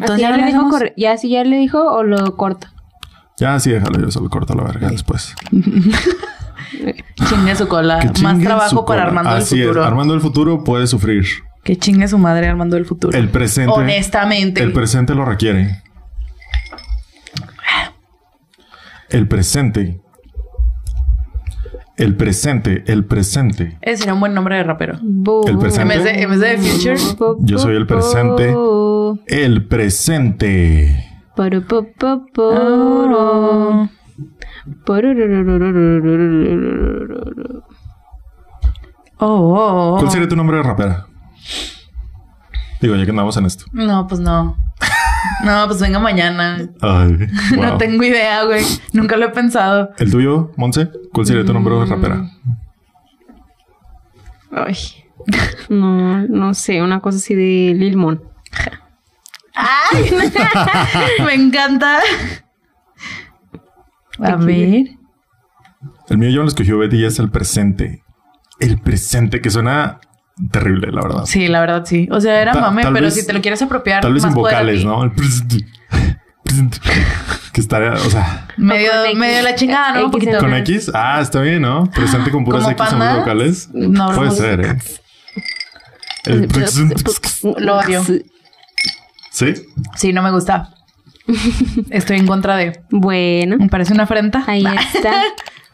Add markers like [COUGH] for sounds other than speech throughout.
Entonces ya, le dijo, ya si ya le dijo o lo corta. Ya sí, déjalo, yo solo corto la verga después. [LAUGHS] chingue su cola. Más trabajo para. Armando Así el futuro. Es. Armando el futuro puede sufrir. Que chingue su madre Armando el futuro. El presente. Honestamente. El presente lo requiere. El presente. El presente, el presente. Ese sería un buen nombre de rapero. El presente. En vez de, en Future. Yo soy el presente. El presente. Oh, ¿Cuál sería tu nombre de rapera? Digo, ya que andamos en esto. No, pues no. No, pues venga mañana. Ay, wow. no tengo idea, güey. Nunca lo he pensado. ¿El tuyo, Monse? ¿Cuál sería tu nombre de rapera? Ay. No, no sé. Una cosa así de Lilmon. ¡Ay! [LAUGHS] Me encanta. A ver. El mío yo lo escogió Betty y es el presente. El presente, que suena terrible, la verdad. Sí, la verdad sí. O sea, era Ta- mame, pero vez- si te lo quieres apropiar, Tal vez más en vocales. ¿no? El presente. Presente. Que estaría, o sea, Medio, medio la chingada, ¿no? Un poquito. con X. Ah, está bien, ¿no? Presente con puras ¿Como X en vocales. No, Puede ser, ¿eh? El presente. Lo odio. ¿Sí? Sí, no me gusta. Estoy en contra de. Bueno, Me parece una afrenta. ahí Nah. está.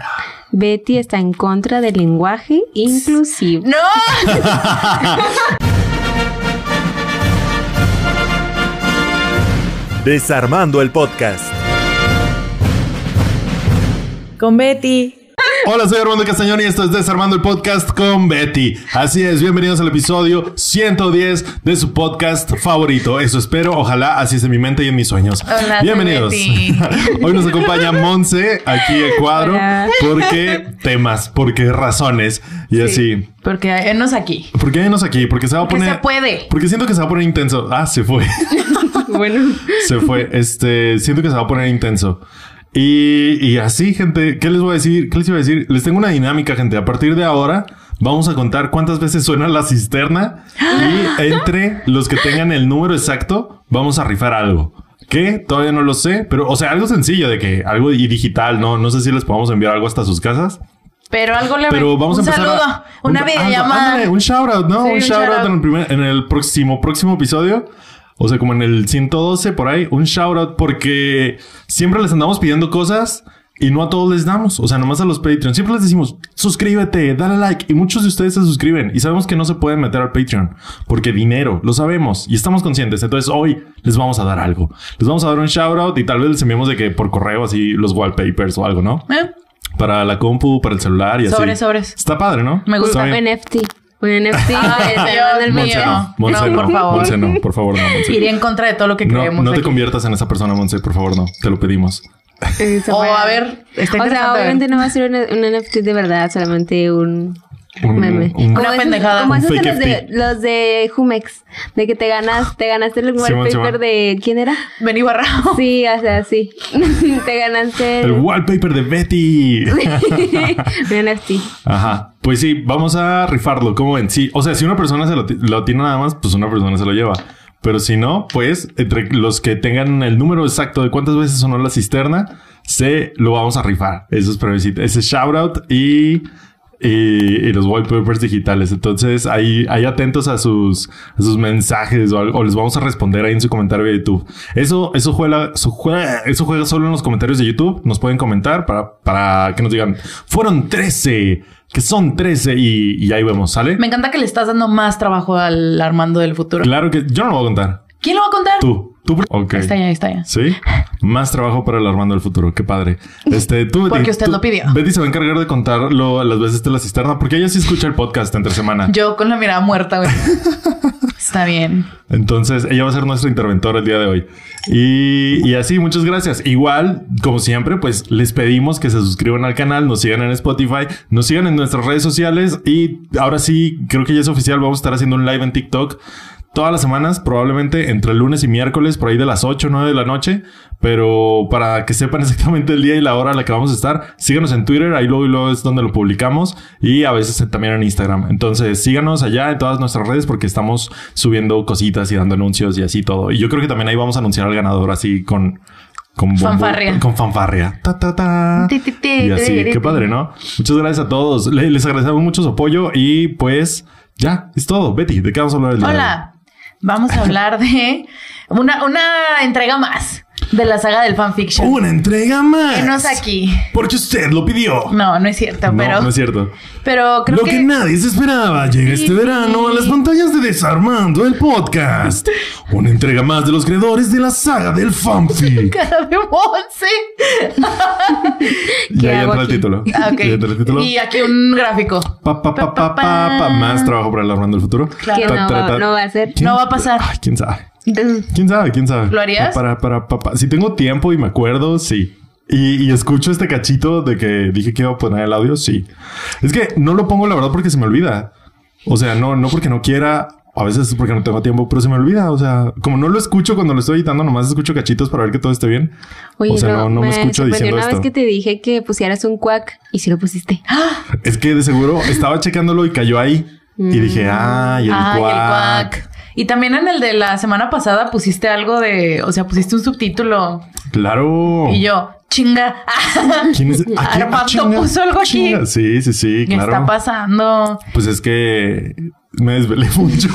[LAUGHS] Betty está en contra del lenguaje inclusivo. ¡No! [LAUGHS] Desarmando el podcast. Con Betty. Hola, soy Armando Castañón y esto es Desarmando el Podcast con Betty. Así es, bienvenidos al episodio 110 de su podcast favorito. Eso espero, ojalá así es en mi mente y en mis sueños. Hola, soy bienvenidos. Betty. Hoy nos acompaña Monse aquí de cuadro. Hola. porque temas? porque razones? Y así. Porque enos aquí. ¿Por qué venos aquí? Porque se va a poner. se puede. Porque siento que se va a poner intenso. Ah, se fue. [LAUGHS] Bueno, Se fue. Este, siento que se va a poner intenso. Y, y así, gente, ¿qué les voy a decir? ¿Qué les iba a decir? Les tengo una dinámica, gente. A partir de ahora, vamos a contar cuántas veces suena la cisterna. Y [GASPS] entre los que tengan el número exacto, vamos a rifar algo. ¿Qué? Todavía no lo sé, pero, o sea, algo sencillo de que algo y digital, ¿no? No sé si les podemos enviar algo hasta sus casas. Pero algo le Pero vamos un a empezar saludo, a- una un- videollamada. ándale, un shout out, ¿no? Sí, un shout out shout-out. en el primer, en el próximo, próximo episodio. O sea, como en el 112 por ahí, un shout out porque siempre les andamos pidiendo cosas y no a todos les damos. O sea, nomás a los Patreon. Siempre les decimos, suscríbete, dale like. Y muchos de ustedes se suscriben y sabemos que no se pueden meter al Patreon porque dinero, lo sabemos y estamos conscientes. Entonces hoy les vamos a dar algo. Les vamos a dar un shout out y tal vez les enviamos de que por correo así los wallpapers o algo, ¿no? ¿Eh? Para la compu, para el celular y así. Sobres, sobres. Está padre, ¿no? Me gusta. NFT. Un NFT. De- Dios mío. No. Monse No, por favor. Monse no. Por favor, no, Monse. Iría en contra de todo lo que No, creemos. no te aquí. conviertas en esa persona, Monse. Por favor, no. Te lo pedimos. O fue- a ver, está O sea, obviamente no va a ser un, un NFT de verdad, solamente un Un- meme. un- Como Una esos- pendejada. Como esos de los de, los de Jumex. De que te ganas, te ganaste el wallpaper de... ¿Quién era? Vení barrao. [LAUGHS] Sí, o sea, sí. [LAUGHS] te ganaste El el, wallpaper de Betty. [LAUGHS] NFT. Ajá. Pues sí, vamos a rifarlo. ¿Cómo ven? Sí. O sea, si una persona se lo, ti- lo tiene nada más, pues una persona se lo lleva. Pero si no, pues entre los que tengan el número exacto de cuántas veces sonó la cisterna, se lo vamos a rifar. Eso es. Ese shout out y, y, y los wallpapers digitales. Entonces, ahí, ahí atentos a sus, a sus mensajes o, o les vamos a responder ahí en su comentario de YouTube. Eso, eso juega, eso juega, eso juega solo en los comentarios de YouTube. Nos pueden comentar para, para que nos digan, fueron 13, que son 13 y, y ahí vemos, ¿sale? Me encanta que le estás dando más trabajo al Armando del futuro. Claro que yo no lo voy a contar. ¿Quién lo va a contar? Tú, tú. Ok. Está ya, está ya. Sí. Más trabajo para el Armando del futuro. Qué padre. Este, tú. [LAUGHS] Porque Betty, usted tú- lo pidió. Betty se va a encargar de contarlo las veces de la cisterna porque ella sí escucha el podcast entre semana. Yo con la mirada muerta, güey. [LAUGHS] Está bien. Entonces, ella va a ser nuestra interventora el día de hoy. Y, y así, muchas gracias. Igual, como siempre, pues les pedimos que se suscriban al canal, nos sigan en Spotify, nos sigan en nuestras redes sociales y ahora sí, creo que ya es oficial, vamos a estar haciendo un live en TikTok todas las semanas, probablemente entre lunes y miércoles, por ahí de las 8 o 9 de la noche. Pero para que sepan [LAUGHS] exactamente el día y la hora a la que vamos a estar, síganos en Twitter, ahí luego y luego es donde lo publicamos y a veces también en Instagram. Entonces síganos allá en todas nuestras redes porque estamos subiendo cositas y dando anuncios y así todo. Y yo creo que también ahí vamos a anunciar al ganador así con... Con bombo- Fanfarria. Con fanfarria. Ta, ta, ta. Y así, qué padre, ¿no? Muchas gracias a todos. Le- Les agradecemos mucho su apoyo y pues ya, es todo. Betty, ¿de qué vamos a hablar el día? Hola. Vamos a hablar de una, una entrega más de la saga del fanfiction. Una entrega más. Enos aquí. Porque usted lo pidió. No, no es cierto, No, pero, no es cierto. pero creo lo que, que... nadie se esperaba llega Sí, este verano a las pantallas de Desarmando el Podcast. Una entrega más de los creadores de la saga del fanfic. [LAUGHS] cara de Monse. [LAUGHS] ya, ya entra el título. Ah, ok. Ya entra el título. Y aquí un gráfico. Pa, pa, pa, pa, pa, pa. Más trabajo para el Armando del futuro. Claro. Que no, va- no va a ser. ¿Quién- No va a pasar. Ay, quién sabe. Entonces, ¿Quién sabe? ¿Quién sabe? ¿Lo harías? Para, para, para, para. Si tengo tiempo y me acuerdo, sí. Y, y escucho este cachito de que dije que iba a poner el audio, sí. Es que no lo pongo la verdad porque se me olvida. O sea, no, no porque no quiera. A veces es porque no tengo tiempo, pero se me olvida. O sea, como no lo escucho cuando lo estoy editando, nomás escucho cachitos para ver que todo esté bien. Oye, o sea, no, no me, escucho sorprendió diciendo una esto. vez que te dije que pusieras un cuac y si lo pusiste. [GASPS] Es que de seguro estaba checándolo y cayó ahí. Y dije, ah, y el Ah, y el cuac. Y también en el de la semana pasada pusiste algo de, o sea, pusiste un subtítulo. Claro. Y yo, chinga. [LAUGHS] ¿Quién es? [LAUGHS] ¿A quién? Ah, Armando chinga, puso algo aquí. chinga. Sí, sí, sí, ¿Qué claro. está pasando? Pues es que me desvelé [LAUGHS] mucho.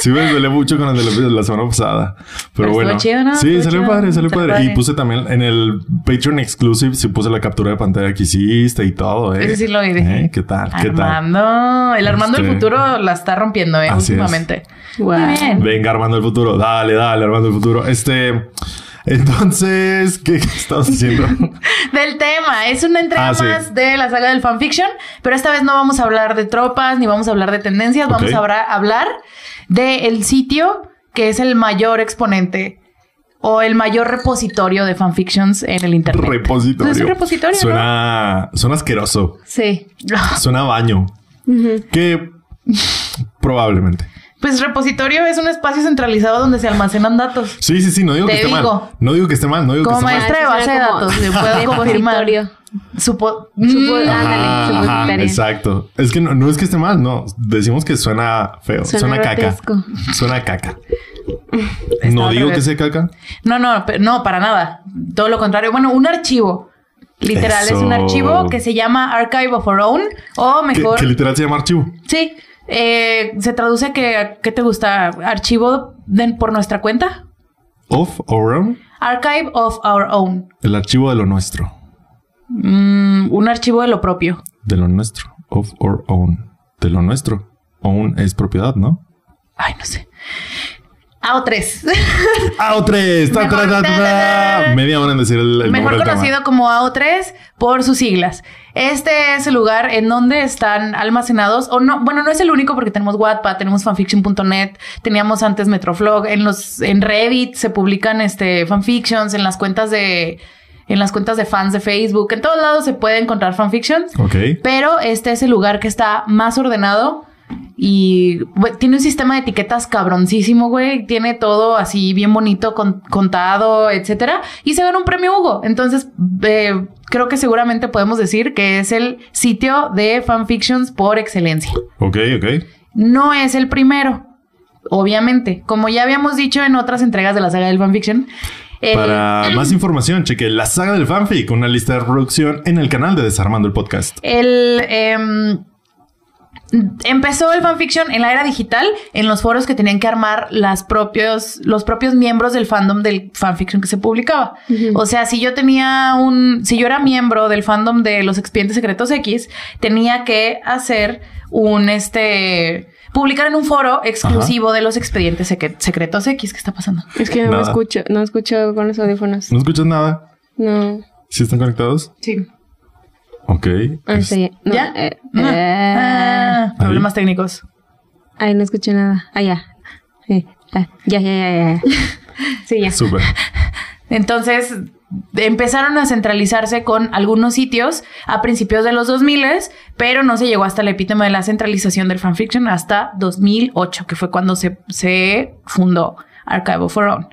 sí, me desvelé mucho con el de la, la semana pasada. Pero, Pero bueno. estuvo chido, ¿no? Sí, salió chido. padre, salió padre. padre. Y puse también en el Patreon Exclusive, sí puse la captura de pantalla que hiciste y todo, ¿eh? Ese sí lo vi. ¿Eh? ¿Qué tal? ¿Qué tal? Armando. El Armando del Este- futuro la está rompiendo, eh, Así es. últimamente. Bien. Venga, Armando el futuro. Dale, dale, Armando el futuro. Este. Entonces, ¿qué, [LAUGHS] estamos haciendo? [LAUGHS] Del tema. Es una entrega Ah, sí. más de la saga del fanfiction, pero esta vez no vamos a hablar de tropas ni vamos a hablar de tendencias. Vamos a hablar del sitio que es el mayor exponente o el mayor repositorio de fanfictions en el internet. repositorio. Es un repositorio, ¿no? Suena, suena asqueroso. Sí. [LAUGHS] Suena a baño. Que probablemente. Pues repositorio es un espacio centralizado donde se almacenan datos. Sí, sí, sí, no digo Te que esté digo. mal. No digo que esté mal, no digo Como que esté maestra de Ah, base de datos, le puedo confirmar. Supo- Supo- Mm, ándale, Ajá, exacto. Es que no, no es que esté mal, no. Decimos que suena feo, suena, Suena caca. Suena a caca. [LAUGHS] Está no digo que sea caca. No, no, no, para nada. Todo lo contrario. Bueno, un archivo. Literal, Eso. es un archivo que se llama Archive of Our Own. O Que, mejor. que literal se llama archivo. Sí. Eh, se traduce que, ¿qué te gusta? Archivo de- por nuestra cuenta. Of our own. Archive of Our Own. El archivo de lo nuestro. Mm, un archivo de lo propio. De lo nuestro. Of our own. De lo nuestro. Own es propiedad, ¿no? Ay, no sé. AO3. AO3. Ta, ta, ta. Media hora en decir el, el Mejor nombre conocido tema. como AO3 por sus siglas. Este es el lugar en donde están almacenados, o no, bueno, no es el único porque tenemos Wattpad, tenemos fanfiction.net, teníamos antes Metroflog, en los, en Reddit se publican este fanfictions, en las cuentas de, en las cuentas de fans de Facebook, en todos lados se puede encontrar fanfictions, Ok. pero este es el lugar que está más ordenado y tiene un sistema de etiquetas cabroncísimo, güey. Tiene todo así bien bonito, con- contado, etcétera. Y se gana un premio Hugo. Entonces, eh, creo que seguramente podemos decir que es el sitio de fanfictions por excelencia. Ok, ok. No es el primero, obviamente. Como ya habíamos dicho en otras entregas de la saga del fanfiction. Para más información, cheque la saga del fanfic, una lista de reproducción en el canal de Desarmando el Podcast. El em, empezó el fanfiction en la era digital, en los foros que tenían que armar las propios, los propios miembros del fandom del fanfiction que se publicaba. O sea, si yo tenía un, si yo era miembro del fandom de los expedientes secretos X, tenía que hacer un este publicar en un foro exclusivo de los expedientes secre- secretos X. ¿Qué está pasando? Es que no Nada. escucho, no escucho con los audífonos. ¿No escuchas nada? No. ¿Sí están conectados? Sí. Ok. Ah, Es- sí. No, ¿Ya? eh, Ah, eh, ah, problemas técnicos. Ay, no escuché nada. Ah, ya. Sí. Ah, ya, ya, ya, ya. [LAUGHS] Sí, ya. Súper. Entonces, empezaron a centralizarse con algunos sitios a principios de los 2000, pero no se llegó hasta el epítome de la centralización del fanfiction hasta 2008, que fue cuando se, se fundó Archive of Our Own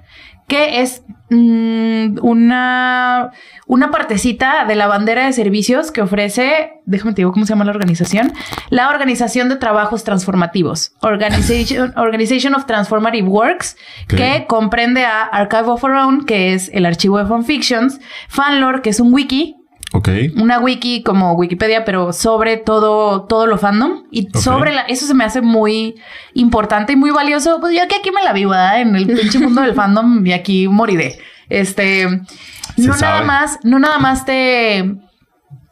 que es mm, una, una partecita de la bandera de servicios que ofrece, déjame te digo cómo se llama la organización, la Organización de Trabajos Transformativos, Organization, [LAUGHS] Organization of Transformative Works, que comprende a Archive of Our Own, que es el archivo de fanfictions, Fanlore, que es un wiki, Ok. una wiki como Wikipedia, pero sobre todo, todo lo fandom. Y sobre la, eso se me hace muy importante y muy valioso. Pues yo que aquí me la vivo, ¿verdad? En el pinche mundo del fandom y aquí moriré. Este, Se no sabe. nada más, no nada más te,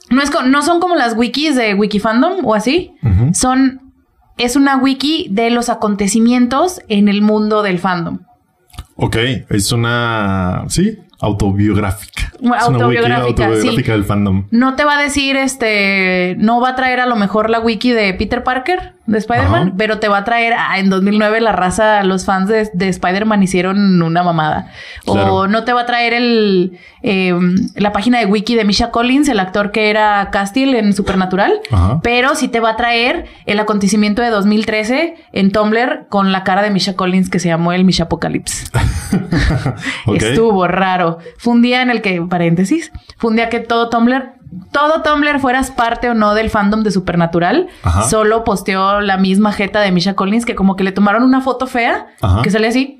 no es, no son como las wikis de Wikifandom o así. Son, es una wiki de los acontecimientos en el mundo del fandom. Ok. Es una. Sí. Autobiográfica. Bueno, Es una wiki autobiográfica, autobiográfica sí. del fandom. No te va a decir, este, no va a traer a lo mejor la wiki de Peter Parker de Spider-Man, Ajá. pero te va a traer, ah, en 2009 la raza, los fans de, de Spider-Man hicieron una mamada. Claro. O no te va a traer el, eh, la página de wiki de Misha Collins, el actor que era Castiel en Supernatural, Ajá. pero sí te va a traer el acontecimiento de 2013 en Tumblr con la cara de Misha Collins que se llamó el Misha Apocalypse. [LAUGHS] [LAUGHS] Estuvo raro. Fue un día en el que, paréntesis, fue un día que todo Tumblr, todo Tumblr fueras parte o no del fandom de Supernatural, Ajá. solo posteó la misma jeta de Misha Collins que como que le tomaron una foto fea Ajá. que sale así.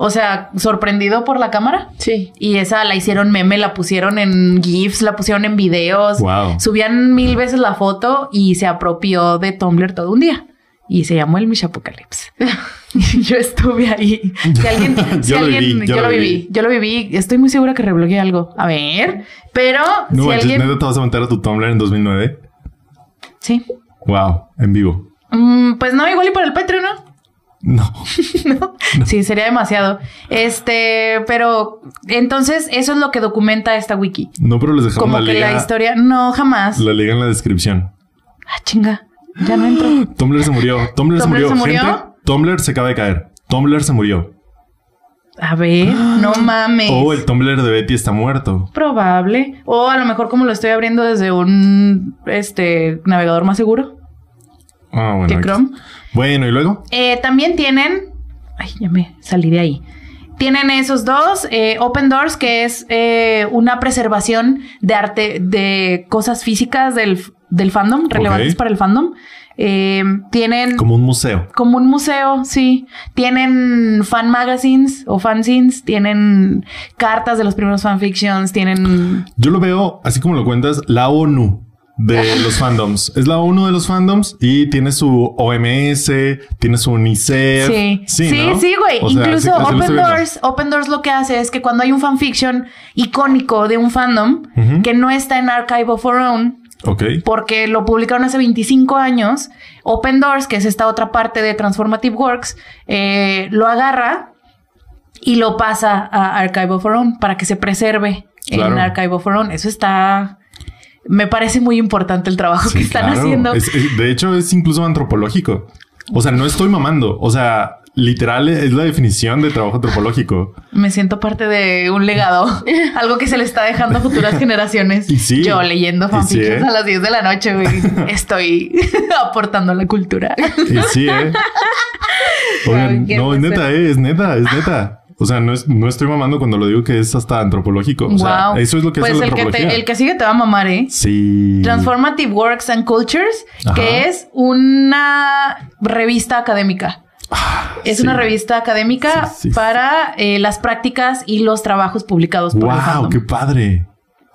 O sea, sorprendido por la cámara. Sí. Y esa la hicieron meme, la pusieron en GIFs, la pusieron en videos. Wow. Subían mil veces la foto y se apropió de Tumblr todo un día. Y se llamó el Mish Apocalypse. [LAUGHS] yo estuve ahí. Si alguien, [LAUGHS] si Yo lo alguien, viví, yo, lo viví. Yo lo viví. Estoy muy segura que rebloqueé algo. A ver. Pero No si alguien. ¿neta te vas a meter a tu Tumblr en 2009? Sí. Wow. En vivo. Mm, pues no, igual y por el Patreon, ¿no? [LAUGHS] No. ¿no? Sí, sería demasiado. Este, pero entonces eso es lo que documenta esta wiki. No, pero les dejamos Como la que liga. la historia, no, jamás. La liga en la descripción. Ah, chinga. Ya no entro. Tumblr se murió. Tumblr, se ¿Tumblr murió. se murió? Gente, Tumblr se acaba de caer. Tumblr se murió. A ver, no [GASPS] mames. Oh, el Tumblr de Betty está muerto. Probable. O a lo mejor como lo estoy abriendo desde un este navegador más seguro Ah, bueno. que. Chrome. Bueno, ¿y luego? Eh, también tienen. Ay, ya me salí de ahí. Tienen esos dos. eh, Open Doors, que es eh, una preservación de arte, de cosas físicas del, del fandom, relevantes para el fandom. Eh, tienen. Como un museo. Como un museo, sí. Tienen fan magazines o fanzines, tienen cartas de los primeros fanfictions, tienen... Yo lo veo, así como lo cuentas, la ONU de los fandoms. Es la ONU de los fandoms y tiene su OMS, tiene su UNICEF. Sí, sí, ¿no? sí, güey. O sea, Incluso sí, así Open. Doors, Open Doors lo que hace es que cuando hay un fanfiction icónico de un fandom que no está en Archive of Our Own, Ok. porque lo publicaron hace 25 años, Open Doors, que es esta otra parte de Transformative Works, eh, lo agarra y lo pasa a Archive of Our Own para que se preserve Claro. en Archive of Our Own. Eso está... Me parece muy importante el trabajo que están claro. haciendo. Es- es- de hecho, es incluso antropológico. O sea, no estoy mamando. O sea, literal es la definición de trabajo antropológico. Me siento parte de un legado, [LAUGHS] algo que se le está dejando a futuras [LAUGHS] generaciones. Y sí. Yo leyendo fanfictions sí, ¿eh? a las 10 de la noche, güey. [LAUGHS] Estoy aportando a la cultura. Y sí, ¿eh? Oigan, ¿Qué no, es neta, ¿eh? Es neta, es neta. O sea, no, es, no estoy mamando cuando lo digo que es hasta antropológico. O sea, wow. eso es lo que pues es la el que, antropología. te- el que sigue te va a mamar, ¿eh? Sí. Transformative Works and Cultures, Ajá. que es una revista académica. Es sí. una revista académica Sí, sí, sí. para eh, las prácticas y los trabajos publicados por Wow, qué padre.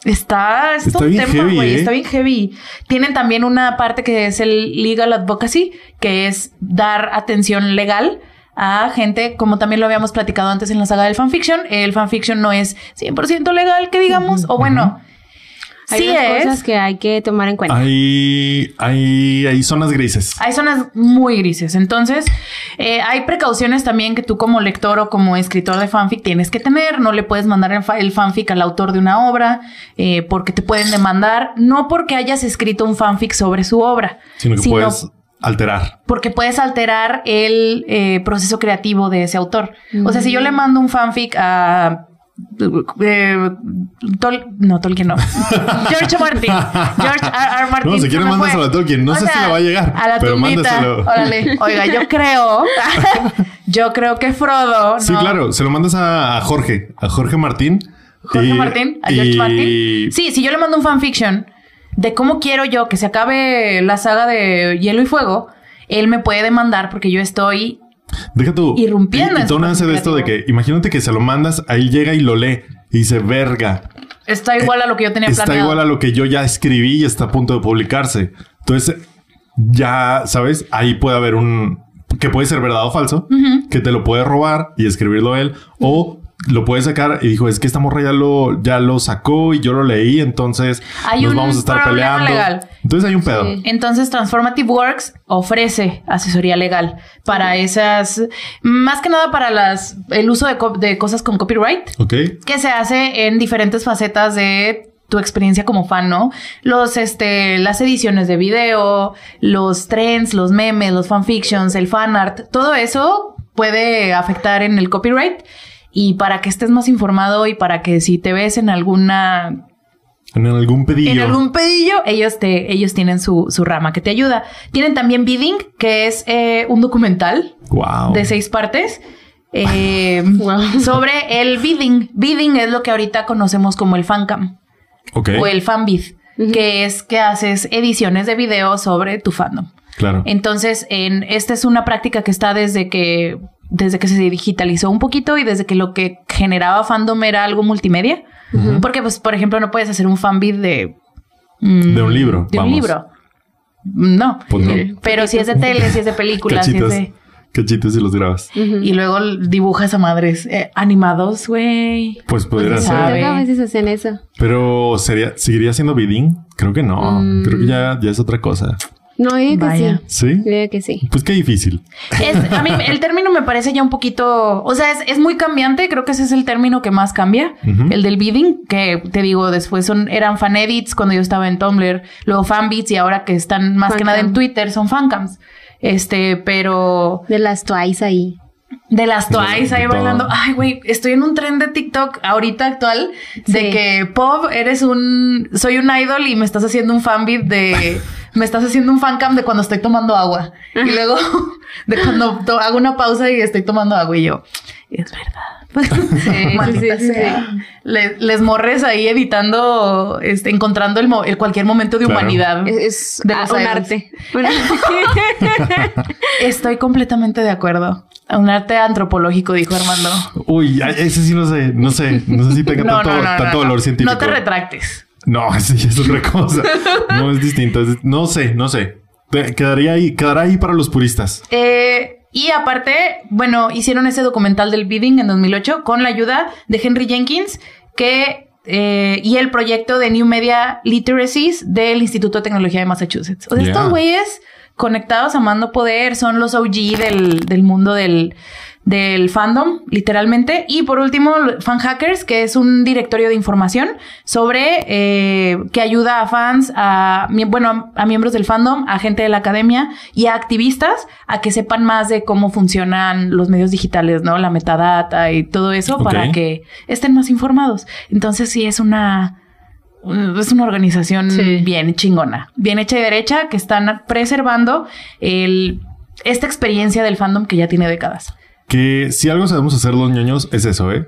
Está, es Está un bien tema, heavy. ¿eh? Está bien heavy. Tienen también una parte que es el legal advocacy, que es dar atención legal a gente, como también lo habíamos platicado antes en la saga del fanfiction. El fanfiction no es 100% legal, que digamos, o bueno, Hay sí es. cosas que hay que tomar en cuenta. Hay, hay, hay zonas grises. Hay zonas muy grises. Entonces, eh, hay precauciones también que tú como lector o como escritor de fanfic tienes que tener. No le puedes mandar el fanfic al autor de una obra eh, porque te pueden demandar. No porque hayas escrito un fanfic sobre su obra, Sino que puedes alterar. porque puedes alterar el eh, proceso creativo de ese autor. O sea, si yo le mando un fanfic a eh, Tol- no, Tolkien no. [LAUGHS] George Martin. George R. R. Martin. No, si se quiere mándaselo a Tolkien. No O sé si le va a llegar, A la pero mándaselo. Órale. Oiga, yo creo. [LAUGHS] [LAUGHS] yo creo que Frodo. Sí, no. claro. Se lo mandas a, a Jorge, a Jorge Martín. Jorge Y- Martín, a George y- Martin. Sí, si yo le mando un fanfiction de cómo quiero yo que se acabe la saga de Hielo y Fuego, él me puede demandar porque yo estoy Deja tú. Irrumpiendo Y, y su nace de esto de que imagínate que se lo mandas, ahí llega y lo lee y dice verga. está igual a lo que yo tenía Está planeado. igual a lo que yo ya escribí y está a punto de publicarse. Entonces, ya sabes, ahí puede haber un que puede ser verdad o falso, que te lo puede robar y escribirlo él, o lo puede sacar y dijo, es que esta morra ya lo, ya lo sacó y yo lo leí, entonces Hay nos un vamos a estar peleando. legal. Entonces hay un pedo. Sí. Entonces, Transformative Works ofrece asesoría legal para esas, más que nada para las, el uso de, de cosas con copyright. ¿Ok? que se hace en diferentes facetas de tu experiencia como fan, ¿no? Los, este, las ediciones de video, los trends, los memes, los fanfictions, el fanart, todo eso puede afectar en el copyright. Y para que estés más informado y para que si te ves en alguna En algún pedillo. en algún pedillo, ellos te, ellos tienen su, su rama que te ayuda. Tienen también Bidding, que es eh, un documental Wow. de seis partes. eh, [LAUGHS] Wow. sobre el bidding. Bidding es lo que ahorita conocemos como el fancam Ok. o el fanbid, que es que haces ediciones de video sobre tu fandom. Claro. Entonces, en, esta es una práctica que está desde que, desde que se digitalizó un poquito y desde que lo que generaba fandom era algo multimedia. Porque, pues, por ejemplo, no puedes hacer un fanbid de... mm, De un libro, De un libro. No. Pues no. Pero si es de tele, si es de películas, si es Cachitos. de... Cachitos y los grabas. Y luego dibujas a madres eh, animados, güey. Pues pudiera Pues, ser. a veces hacen eso. Pero sería, ¿seguiría siendo bidding? Creo que no. Mm. Creo que ya, ya es otra cosa. No, yo digo que Vaya. sí. ¿Sí? Yo digo que sí. Pues qué difícil. Es, a mí el término me parece ya un poquito, o sea, es, es muy cambiante, creo que ese es el término que más cambia, el del bidding, que te digo, después son, eran fan edits cuando yo estaba en Tumblr, luego fanbits y ahora que están más que nada en. Twitter son fancams. Este, pero De las Twice ahí. De las Twice ahí bailando. Ay, güey, estoy en un tren de TikTok ahorita actual de Sí. que Pop, eres un, soy un idol y me estás haciendo un fanbit de, [LAUGHS] me estás haciendo un fancam de cuando estoy tomando agua. Y luego [LAUGHS] de cuando to- hago una pausa y estoy tomando agua y yo, es verdad. [LAUGHS] Sí, sí, sea. Le- Les, morres ahí editando, este, encontrando el, mo- el cualquier momento de Claro. humanidad. Es, es De los un arte. Estoy completamente de acuerdo. Un arte antropológico, dijo Armando. Uy, ese sí no sé. No sé. No sé si tenga tanto, tanto valor científico. No te retractes. No, [LAUGHS] ya es otra cosa. no es distinto. es- no sé, no sé. Quedaría ahí, quedará ahí para los puristas. Eh, y aparte, bueno, hicieron ese documental del bidding en 2008 con la ayuda de Henry Jenkins, que eh, y el proyecto de New Media Literacies del Instituto de Tecnología de Massachusetts. O sea, Yeah. estos güeyes conectados a mando poder son los OG del, del mundo del, del fandom, literalmente. Y por último, Fan Hackers, que es un directorio de información sobre eh, que ayuda a fans, a bueno, a, miembros del fandom, a gente de la academia y a activistas a que sepan más de cómo funcionan los medios digitales, ¿no? La metadata y todo eso para que estén más informados. Entonces sí es una es una organización Sí. bien chingona, bien hecha y derecha, que están preservando el, esta experiencia del fandom que ya tiene décadas. Que si algo sabemos hacer los ñoños es eso, ¿eh?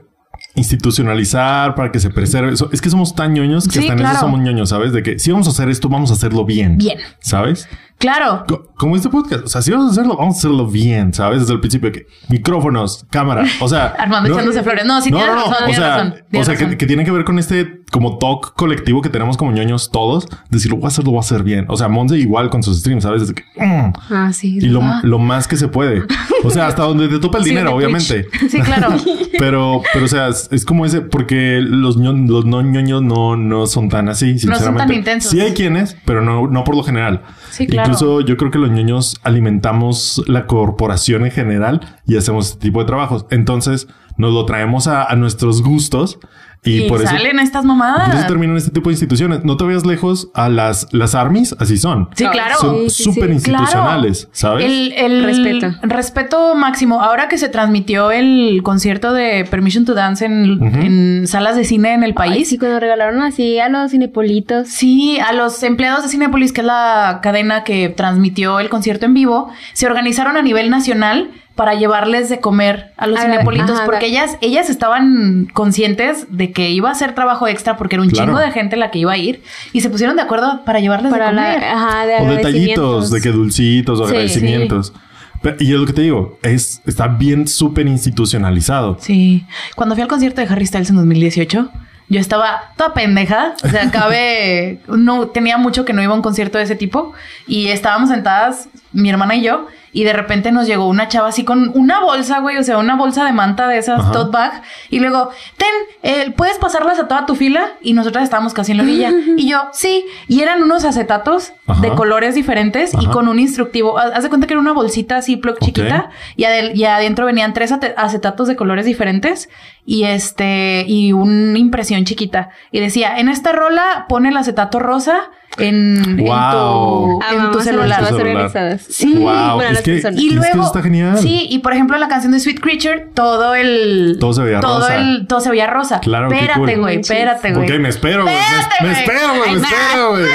Institucionalizar para que se preserve. eso. Es que somos tan ñoños que Sí, hasta en claro. eso somos ñoños, ¿sabes? De que si vamos a hacer esto, vamos a hacerlo bien. Bien. ¿Sabes? Claro. Co- Como este podcast. O sea, si vamos a hacerlo, vamos a hacerlo bien, ¿sabes? Desde el principio que micrófonos, cámara. O sea. [LAUGHS] Armando echándose flores. No, sí, tienes razón, O sea, razón, o sea que, razón. que tiene que ver con este como talk colectivo que tenemos como ñoños todos. Decir, lo voy a hacer, lo voy a hacer bien. O sea, Monse igual con sus streams, ¿sabes? Desde que, mm, Ah, sí. y lo, Ah. lo más que se puede. O sea, hasta donde te topa el Sí, dinero, obviamente. Twitch. Sí, claro. [LAUGHS] Pero, pero, o sea, es, es como ese, porque los, ño- los no ñoños no, no son tan así, son tan sinceramente. intensos. Sí hay quienes, pero no, no por lo general. Incluso yo creo que los ñoños alimentamos la corporación en general y hacemos este tipo de trabajos. Entonces nos lo traemos a nuestros gustos Y, Y, por eso, salen estas por mamadas. eso terminan este tipo de instituciones. No te vayas lejos a las, las armies, así son. Sí, claro. Son Sí, sí, sí. súper institucionales, ¿sabes? El, el Respeto. respeto máximo. Ahora que se transmitió el concierto de Permission to Dance en, salas de cine en el Ay, país. sí, cuando regalaron así a los cinepolitos. Sí, a los empleados de Cinepolis, que es la cadena que transmitió el concierto en vivo, se organizaron a nivel nacional para llevarles de comer a los cinepolitos, porque ellas, ellas estaban conscientes de que iba a ser trabajo extra porque era un Claro. chingo de gente la que iba a ir y se pusieron de acuerdo para llevarles Para de comer. la, ajá, de o detallitos, de que dulcitos o Sí, agradecimientos. Pe- Y es lo que te digo, es, está bien súper institucionalizado. Sí. Cuando fui al concierto de Harry Styles en 2018, yo estaba toda pendeja. O sea, cabe. [LAUGHS] no tenía mucho que no iba a un concierto de ese tipo. Y estábamos sentadas, mi hermana y yo. Y de repente nos llegó una chava así con una bolsa, güey. O sea, una bolsa de manta de esas Ajá. tote bag. Y luego, ten, eh, ¿puedes pasarlas a toda tu fila? Y nosotras estábamos casi en la orilla. [LAUGHS] y yo, sí. Y eran unos acetatos Ajá. de colores diferentes y con un instructivo. Haz de cuenta que era una bolsita así, plug Ok. chiquita. Y, adel- y adentro venían tres acetatos de colores diferentes y este y una impresión chiquita. Y decía, en esta rola pone el acetato rosa en, en Wow. tu, Ah, en tu celular. las celular. organizadas. Sí. Wow, es que. Y es que luego, eso está genial. sí, y por ejemplo en la canción de Sweet Creature, todo el... Todo se veía todo rosa. El, todo se veía rosa. Claro, Espérate, cool. güey, espérate, güey. Ok, me espero, güey. Espérate, Me, me espero, güey. Me espero, güey.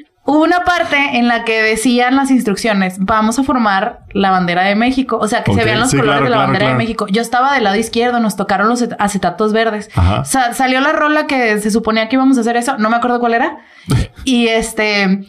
[LAUGHS] Hubo una parte en la que decían las instrucciones, vamos a formar la bandera de México. O sea, que se vean los sí, colores claro, de la claro, bandera claro. de México. Yo estaba del lado izquierdo, nos tocaron los acet- acetatos verdes. Sa- salió la rola que se suponía que íbamos a hacer eso, no me acuerdo cuál era. [LAUGHS] y este,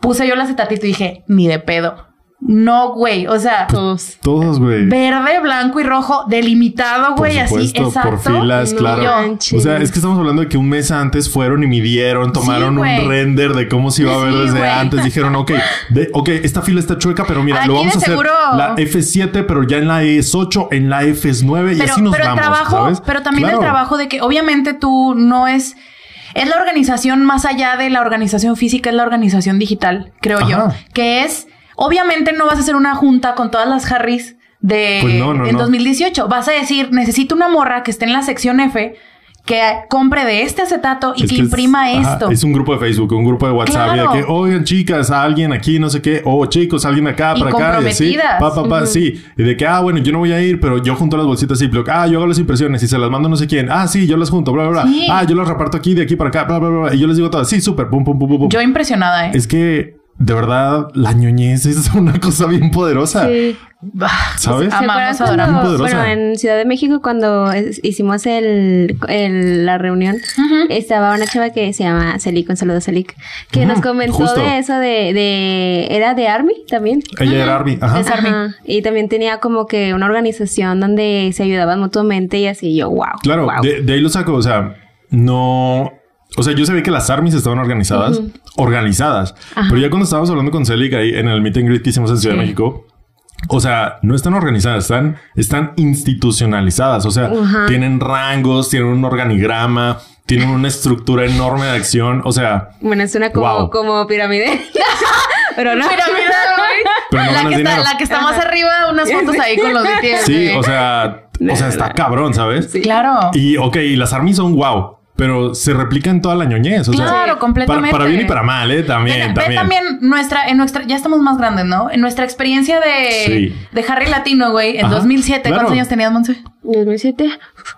puse yo el acetatito y dije, ni de pedo. No, güey. O sea, Todos. Todos, güey. verde, blanco y rojo, delimitado, güey, así, exacto. por filas, No claro. manches. O sea, es que estamos hablando de que un mes antes fueron y midieron, tomaron un render de cómo se iba a ver Sí, desde antes. Dijeron, ok, de- ok, esta fila está chueca, pero mira, Aquí lo vamos a hacer seguro- la F7, pero ya en la E8, en la F9 y así nos pero vamos, el trabajo, ¿sabes? pero también Claro. el trabajo de que obviamente tú no es es la organización más allá de la organización física, es la organización digital, creo yo, que es obviamente no vas a hacer una junta con todas las Harrys de Pues no, no, en no. 2018, vas a decir, necesito una morra que esté en la sección F que compre de este acetato y Es que, imprima esto. es un grupo de Facebook, un grupo de WhatsApp. y Claro. que, oigan, chicas, alguien aquí, no sé qué. O chicos, alguien acá, Y para acá. Y así. Pa, pa, pa, sí. Y de que, ah, bueno, yo no voy a ir, pero yo junto las bolsitas Ziploc. Ah, yo hago las impresiones y se las mando no sé quién. Ah, sí, yo las junto, bla, bla, bla. Ah, yo las reparto aquí, de aquí para acá, bla, bla, bla. Y yo les digo todas, sí, súper, pum, pum, pum, pum, pum. Yo impresionada, ¿eh? Es que, de verdad, la ñoñez es [LAUGHS] una cosa bien poderosa. Sí. ¿Sabes? ¿Se Amamos, acuerdan adoramos. Bien cuando, poderosa. bueno, en Ciudad de México cuando es- hicimos el, el- la reunión, estaba una chava que se llama Celic, un saludo a Celic, que nos comentó justo. de eso de, de, era de Army también. Ella era Arby. Ajá. Es Army. Ajá. Y también tenía como que una organización donde se ayudaban mutuamente y así yo, wow. Claro, wow. de, de ahí lo saco. O sea, no. O sea, yo sabía que las armies estaban organizadas, organizadas. Ajá. Pero ya cuando estábamos hablando con Celic ahí en el meet and greet que hicimos en Ciudad de. México, o sea, no están organizadas, están, están institucionalizadas. O sea, tienen rangos, tienen un organigrama, tienen una estructura enorme de acción. O sea, Bueno, es una como, Wow. como pirámide. [LAUGHS] Pero no. Pirámide. Pero no la, que está, la que está más arriba, unas fotos ahí con los [LAUGHS] BTS. sí, o sea, o sea, está cabrón, ¿sabes? Claro. Y ok, y las armies son wow, pero se replican toda la ñoñez. O sea, Claro, completamente. Para, para bien y para mal, ¿eh? También, Ve- ve también. también nuestra, en nuestra, ya estamos más grandes, ¿no? En nuestra experiencia de, Sí. de Harry Latino, güey, en Ajá, 2007, claro. ¿cuántos años tenías, Monse? 2007,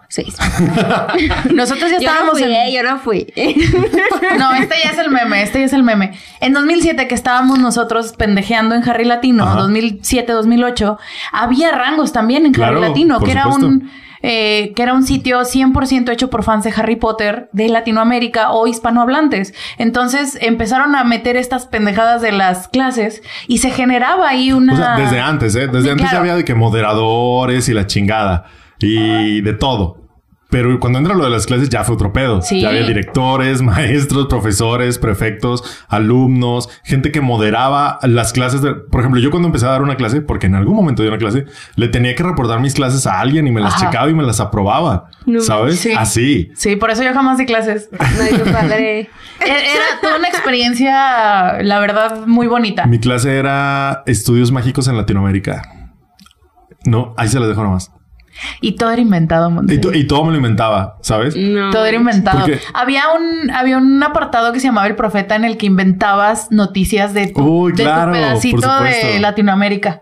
6. [LAUGHS] Nosotros ya Yo no estábamos fui, en... eh, yo no fui. [LAUGHS] No, este ya es el meme, este ya es el meme. En 2007 que estábamos nosotros pendejeando en Harry Latino, Ajá. 2007, 2008, había rangos también en Claro, Harry Latino, que era un eh, que era un sitio 100% hecho por fans de Harry Potter de Latinoamérica o hispanohablantes. Entonces empezaron a meter estas pendejadas de las clases y se generaba ahí una... O sea, desde antes, ¿eh? Desde Sí, antes claro. había de que moderadores y la chingada y de todo. Pero cuando entra lo de las clases ya fue otro pedo. Sí. Ya había directores, [LAUGHS] maestros, profesores, prefectos, alumnos, gente que moderaba las clases. De... Por ejemplo, yo cuando empecé a dar una clase, porque en algún momento di una clase, le tenía que reportar mis clases a alguien y me las Ajá. checaba y me las aprobaba. No ¿Sabes? Sí. Así. Sí, por eso yo jamás di clases. [LAUGHS] No, qué padre. E- Era toda una experiencia, la verdad, muy bonita. Mi clase era estudios mágicos en Latinoamérica. No, ahí se las dejo nomás. Y todo era inventado. Y, to- y todo me lo inventaba, ¿sabes? No. Todo era inventado. Porque- Había un, había un apartado que se llamaba El Profeta en el que inventabas noticias de tu, Uy, de tu claro, pedacito de. Latinoamérica.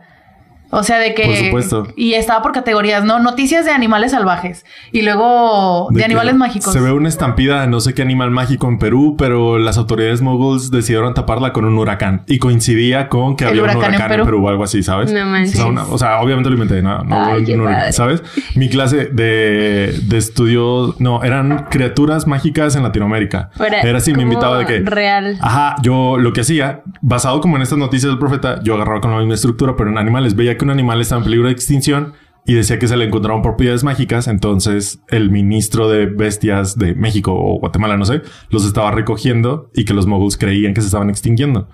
O sea, de que... Por supuesto. Y estaba por categorías, ¿no? Noticias de animales salvajes. Y luego de, que animales mágicos. Se ve una estampida de no sé qué animal mágico en Perú, pero las autoridades moguls decidieron taparla con un huracán. Y coincidía con que El había un huracán en huracán en Perú. Perú o algo así, ¿sabes? No manches. O sea, una- o sea, obviamente lo inventé, no, no Ay, huracán, padre. ¿sabes? Mi clase de, de estudio, no, eran criaturas mágicas en Latinoamérica. Era Era así, me invitaba de que... real. Ajá, yo lo que hacía, basado como en estas noticias del profeta, yo agarraba con la misma estructura, pero en animales. Veía que un animal estaba en peligro de extinción y decía que se le encontraron propiedades mágicas. Entonces el ministro de bestias de México o Guatemala, no sé, los estaba recogiendo y que los moguls creían que se estaban extinguiendo.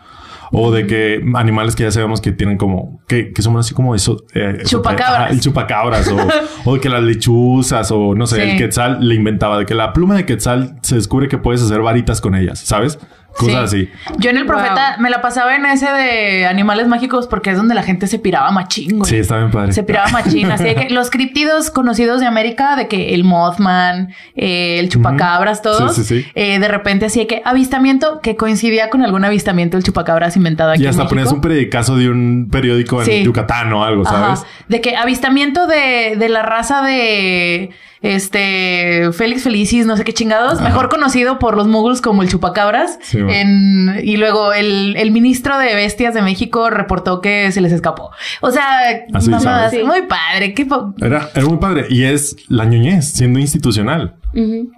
O de que animales que ya sabemos que tienen como, que, que son así como eso. eh, Chupacabras. el chupacabras o, o que las lechuzas o no sé, Sí. el quetzal le inventaba de que la pluma de quetzal se descubre que puedes hacer varitas con ellas, ¿sabes? Cosas Sí. así. Yo en el profeta me la pasaba en ese de animales mágicos porque es donde la gente se piraba machín, güey. Sí, está bien padre. Se piraba machín. Así de que [LAUGHS] los criptidos conocidos de América, de que el Mothman, eh, el chupacabras, todos, Sí, sí, sí. eh, de repente así de que avistamiento que coincidía con algún avistamiento del chupacabras inventado aquí Y hasta en ponías un periodicazo de un periódico en Sí. Yucatán o algo, ¿sabes? Ajá. De que avistamiento de, de la raza de este Félix Felicis, no sé qué chingados, Ajá. mejor conocido por los muggles como el chupacabras. Sí, bueno. en, y luego el, el ministro de bestias de México reportó que se les escapó. O sea, Así, mamadas, ¿sabes? muy padre. Qué po- Era, era muy padre. Y es la ñoñez siendo institucional.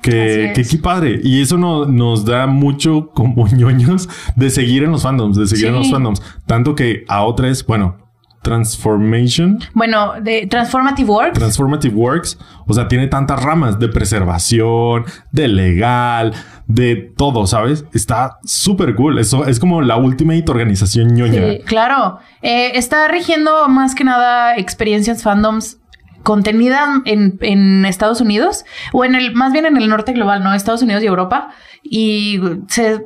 Que, que qué padre. Y eso no, nos da mucho como [LAUGHS] ñoños de seguir en los fandoms, de seguir en los fandoms. Tanto que a otras, bueno, Transformation, Bueno, de Transformative Works. Transformative Works, o sea, tiene tantas ramas de preservación, de legal, de todo, ¿sabes? Está súper cool. Eso es como la ultimate organización ñoña. Sí. Claro, Eh, está rigiendo más que nada experiencias fandoms contenida en, en Estados Unidos o en el más bien en el norte global, no Estados Unidos y Europa y se,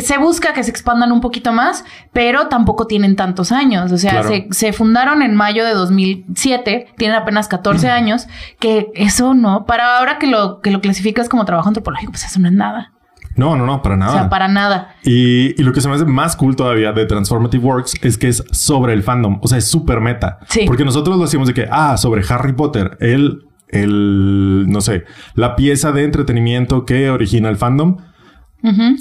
se busca que se expandan un poquito más, pero tampoco tienen tantos años, o sea, Claro. se, se fundaron en mayo de 2007, tienen apenas 14 años, que eso no, para ahora que lo que lo clasificas como trabajo antropológico, pues eso no es nada, No, no, no, para nada. o sea, para nada. Y, y lo que se me hace más cool todavía de Transformative Works es que es sobre el fandom. O sea, es súper meta. Sí. Porque nosotros lo hacíamos de que, ah, sobre Harry Potter, el, el, no sé, la pieza de entretenimiento que origina el fandom.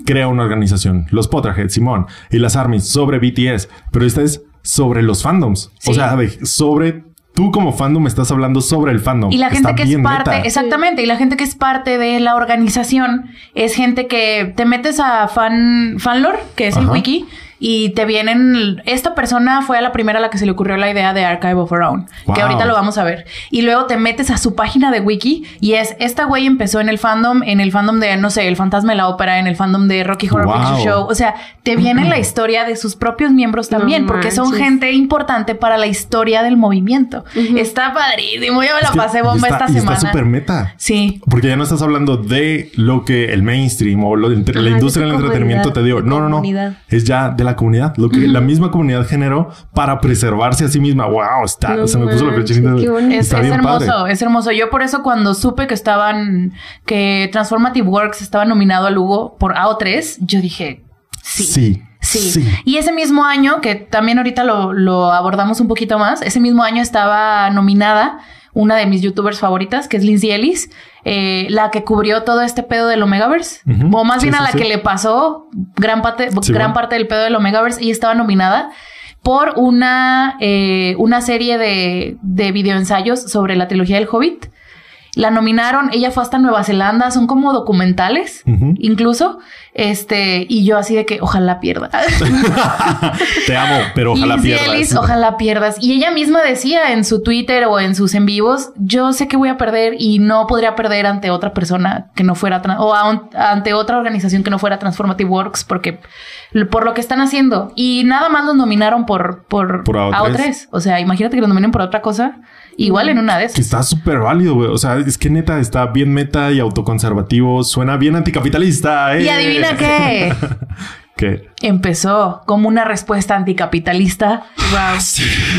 Crea una organización, los Potterhead, Simón y las Armies sobre BTS, pero esta es sobre los fandoms. O sea, de- sobre tú como fandom estás hablando sobre el fandom. Y la gente Está que es parte, exactamente, y la gente que es parte de la organización es gente que te metes a fan, fanlore, que es el wiki, y te vienen, esta persona fue a la primera a la que se le ocurrió la idea de Archive of Our Own, que ahorita lo vamos a ver. Y luego te metes a su página de wiki y es, esta güey empezó en el fandom, en el fandom de, no sé, el fantasma de la ópera, en el fandom de Rocky Horror Wow. Picture Show. O sea, te viene la historia de sus propios miembros No también, porque son gente importante para la historia del movimiento. Está padrísimo, ya me la Es que- pasé y bomba está- esta y semana. Está súper meta. Sí. Porque ya no estás hablando de lo que el mainstream o lo de la Ajá, industria de del entretenimiento te dio. No, no, no. Es ya de la comunidad. Lo que la misma comunidad generó para preservarse a sí misma. Wow, está. No se me puso la manches, bonito. Es, hermoso, padre. es hermoso. Yo por eso cuando supe que estaban, que Transformative Works estaba nominado al Hugo por AO3, yo dije, sí. Sí. Sí. Sí. Y ese mismo año, que también ahorita lo, lo abordamos un poquito más, ese mismo año estaba nominada una de mis youtubers favoritas, que es Lindsay Ellis, eh, la que cubrió todo este pedo del Omegaverse, Ujú. o más Sí, bien a la sí. que le pasó gran parte, gran bueno. parte del pedo del Omegaverse y estaba nominada por una, eh, una serie de, de videoensayos sobre la trilogía del Hobbit. La nominaron, ella fue hasta Nueva Zelanda, son como documentales, incluso. Este, y yo así de que ojalá pierda. [LAUGHS] Te amo, pero ojalá pierdas. Ellis, ojalá pierdas. Y ella misma decía en su Twitter o en sus en vivos, yo sé que voy a perder y no podría perder ante otra persona que no fuera, o a- ante otra organización que no fuera Transformative Works, porque por lo que están haciendo. Y nada más los nominaron por, por, Por AO3. AO3. O sea, imagínate que los nominen por otra cosa. Igual en una de Que esas. está súper válido, güey. O sea, es que neta está bien meta y autoconservativo. Suena bien anticapitalista. ¿eh? Y adivina qué. [LAUGHS] ¿Qué? empezó como una respuesta anticapitalista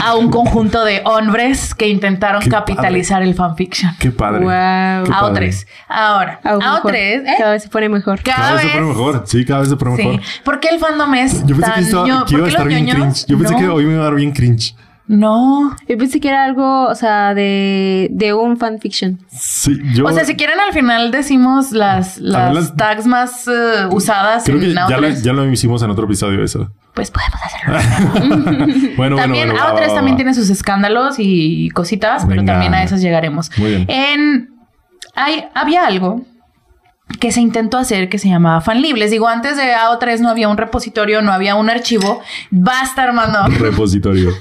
a un conjunto de hombres que intentaron Qué capitalizar el fanfiction. Qué padre. Wow. Qué A padre. otros. Ahora, a mejor. otros, ¿eh? Cada vez se pone mejor. Cada, Cada vez se vez. pone mejor. Sí, cada vez se pone Sí. mejor. ¿Por qué el fandom es Yo pensé tan que, estaba- ño- que iba a ¿por qué estar los bien ñoños? cringe. Yo pensé no, que hoy me iba a dar bien cringe. No. Yo pensé que era algo, o sea, de, de un fanfiction. Sí, yo. O sea, si quieren al final decimos las, las las- tags más eh, usadas Creo que en ya lo, Outlets, ya lo hicimos en otro episodio eso. pues podemos hacerlo. [LAUGHS] Bueno, también bueno, va, también tiene sus escándalos y cositas, pero también a esas llegaremos. Muy bien. En hay, había algo que se intentó hacer que se llamaba FanLib. Les digo, antes de AO3 no había un repositorio, no había un archivo. Basta, hermano. Repositorio.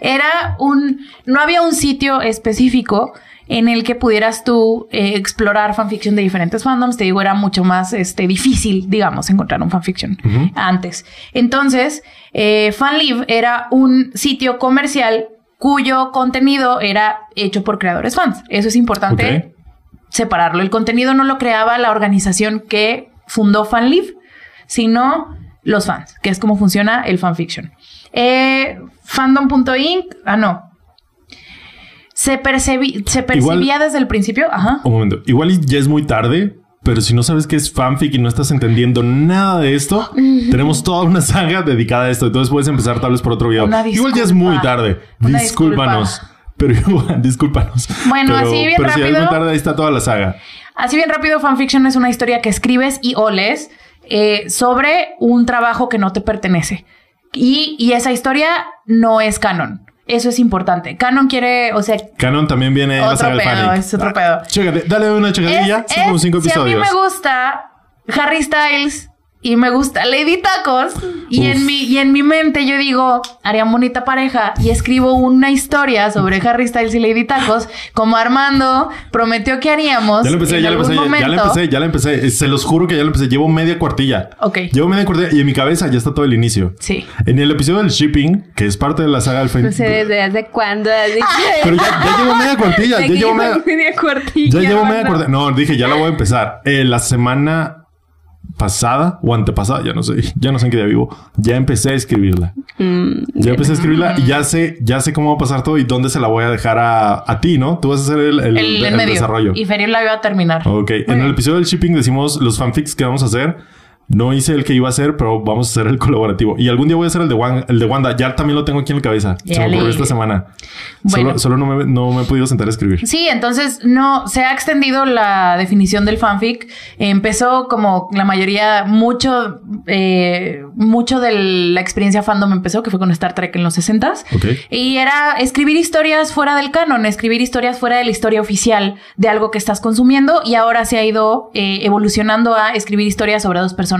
Era un... No había un sitio específico en el que pudieras tú eh, explorar fanfiction de diferentes fandoms. Te digo, era mucho más este, difícil, digamos, encontrar un fanfiction antes. Entonces, eh, FanLib era un sitio comercial cuyo contenido era hecho por creadores fans. Eso es importante separarlo. El contenido no lo creaba la organización que fundó FanLib, sino los fans, que es como funciona el fanfiction. Eh, fandom.inc, ah, no. Se, percebi- se percibía desde el principio, ajá. Un momento. Igual ya es muy tarde, pero si no sabes qué es fanfic y no estás entendiendo nada de esto, tenemos toda una saga dedicada a esto. Entonces puedes empezar tal vez por otro video. Igual ya es muy tarde. Una Discúlpanos. Pero [LAUGHS] igual, discúlpanos. Bueno, pero, así bien pero si ya es rápido. muy tarde, ahí está toda la saga. Así bien rápido, fanfiction es una historia que escribes y o lees eh, sobre un trabajo que no te pertenece. Y, y esa historia no es canon. Eso es importante. Canon quiere, o sea, Canon también viene Otro del pedo, es otro Ah, pedo. Chécate, dale una checadilla. Son como cinco si a mí episodios. me gusta Harry Styles y me gusta Lady Tacos y Uf. en mi y en mi mente yo digo harían bonita pareja y escribo una historia sobre Harry Styles y Lady Tacos como Armando prometió que haríamos Ya lo empecé, ya lo empecé, ya, ya lo momento. empecé, ya lo empecé. Eh, Se los juro que ya lo empecé. Llevo media cuartilla. Ok. Llevo media cuartilla y en mi cabeza ya está todo el inicio. Sí. En el episodio del shipping, que es parte de la saga del No sé desde hace cuándo. has dicho Pero ya, ya llevo media cuartilla, [LAUGHS] ya llevo media, media cuartilla. ya llevo media cuartilla. No, dije, ya la voy a empezar. Eh, la semana pasada o antepasada, ya no sé, [LAUGHS] ya no sé en qué día vivo. Ya empecé a escribirla. Mm, Ya empecé a escribirla y ya sé, ya sé cómo va a pasar todo y dónde se la voy a dejar a, a ti, ¿no? Tú vas a hacer el, el- El, el en medio. desarrollo. Y Ferir la iba a terminar. Ok, en bien. el episodio del shipping decimos los fanfics que vamos a hacer. No hice el que iba a hacer, pero vamos a hacer el colaborativo. Y algún día voy a hacer el de, Wan- el de Wanda. Ya también lo tengo aquí en la cabeza. Se me ocurrió esta semana. Bueno. Solo, solo no, me, no me he podido sentar a escribir. Sí, entonces no se ha extendido la definición del fanfic. Empezó como la mayoría, mucho, eh, mucho de la experiencia fandom empezó, que fue con Star Trek en los 60s. Ok. Y era escribir historias fuera del canon, escribir historias fuera de la historia oficial de algo que estás consumiendo. Y ahora se ha ido eh, evolucionando a escribir historias sobre dos personas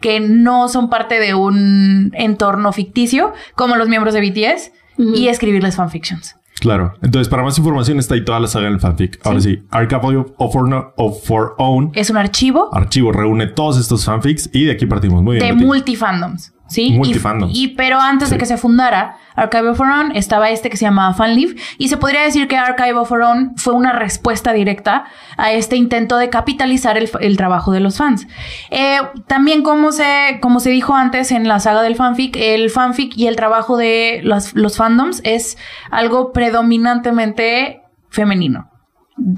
que no son parte de un entorno ficticio, como los miembros de BTS, y escribirles fanfictions. Claro. Entonces, para más información está ahí toda la saga del fanfic. Ahora sí, Archive of Our, of Own Es un archivo archivo reúne todos estos fanfics y de aquí partimos. Muy bien. de multifandoms, ¿sí? Multifandoms. Y, y- pero antes de que se fundara Archive of Our Own, estaba este que se llamaba FanLive y se podría decir que Archive of Our Own fue una respuesta directa a este intento de capitalizar el, el trabajo de los fans. Eh, también como se, como se dijo antes en la saga del fanfic, el fanfic y el trabajo de los, los fandoms es algo predominantemente femenino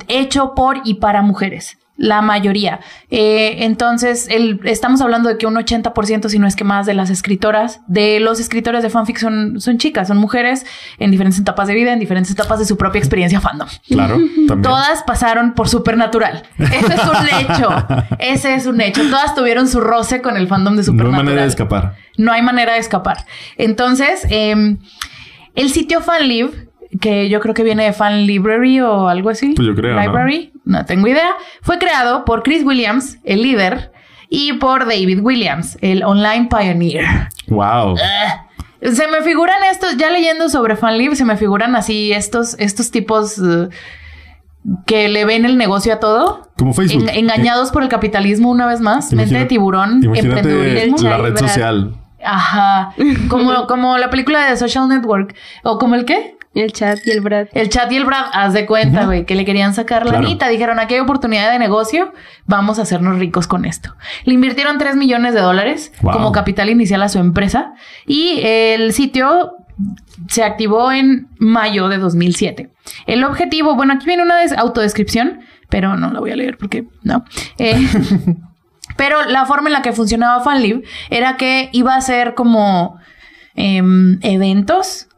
hecho por y para mujeres. La mayoría. Eh, entonces, el- estamos hablando de que un 80%, si no es que más, de las escritoras, de los escritores de fanfic son, son chicas, son mujeres en diferentes etapas de vida, en diferentes etapas de su propia experiencia fandom. Claro, [LAUGHS] también. Todas pasaron por Supernatural. Ese es un hecho. [LAUGHS] Ese es un hecho. Todas tuvieron su roce con el fandom de no hay Supernatural. manera de escapar. No hay manera de escapar. Entonces, em, el sitio FanLib, que yo creo que viene de Fan Library o algo así. Pues yo creo. Library, ¿no? tengo idea. Fue creado por Chris Williams, el líder, y por David Williams, el online pioneer. Wow. Se me figuran estos, ya leyendo sobre FanLib, se me figuran así estos, estos tipos eh, que le ven el negocio a todo. Como Facebook. En- engañados por el capitalismo una vez más. Mente de tiburón, Imagínate emprendedurismo. la red social. Ajá. Como, [LAUGHS] como la película de Social Network. ¿O como el qué? El chat y el Brad. El chat y el Brad, haz de cuenta, güey, que le querían sacar la Claro. anita. Dijeron, aquí hay oportunidad de negocio, vamos a hacernos ricos con esto. Le invirtieron 3 millones de dólares Wow. como capital inicial a su empresa y el sitio se activó en mayo de 2007. El objetivo, bueno, aquí viene una des- autodescripción, pero no la voy a leer porque no. Eh, [LAUGHS] pero la forma en la que funcionaba FanLive era que iba a ser como em, eventos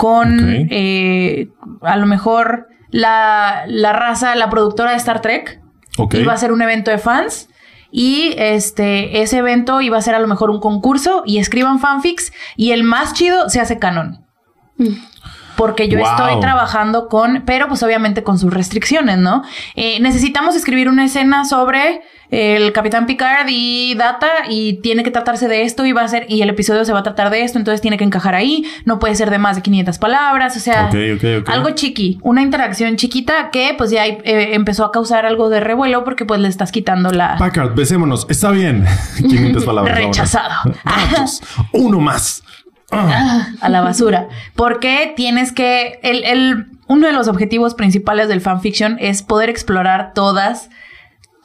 con eh, a lo mejor la, la raza, la productora de Star Trek. Ok. Iba a ser un evento de fans. Y este, ese evento iba a ser a lo mejor un concurso y escriban fanfics y el más chido se hace canon. Porque yo Wow. estoy trabajando con, pero pues obviamente con sus restricciones, ¿no? Eh, necesitamos escribir una escena sobre el Capitán Picard y Data y tiene que tratarse de esto y va a ser, y el episodio se va a tratar de esto, entonces tiene que encajar ahí, no puede ser de más de 500 palabras, o sea, algo chiqui, una interacción chiquita que pues ya eh, empezó a causar algo de revuelo porque pues le estás quitando la Packard, besémonos. Está bien. [LAUGHS] 500 palabras. rechazado. Uno más. A la basura. Porque tienes que. El, el- uno de los objetivos principales del fanfiction es poder explorar todas.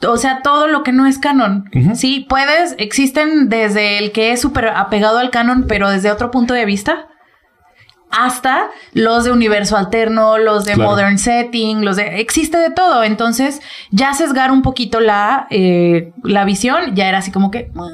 O sea, todo lo que no es canon. Sí, puedes. Existen desde el que es súper apegado al canon, pero desde otro punto de vista. Hasta los de universo alterno, los de Claro. modern setting, los de. Existe de todo. Entonces, ya sesgar un poquito la, eh, la visión, ya era así como que. "Ah,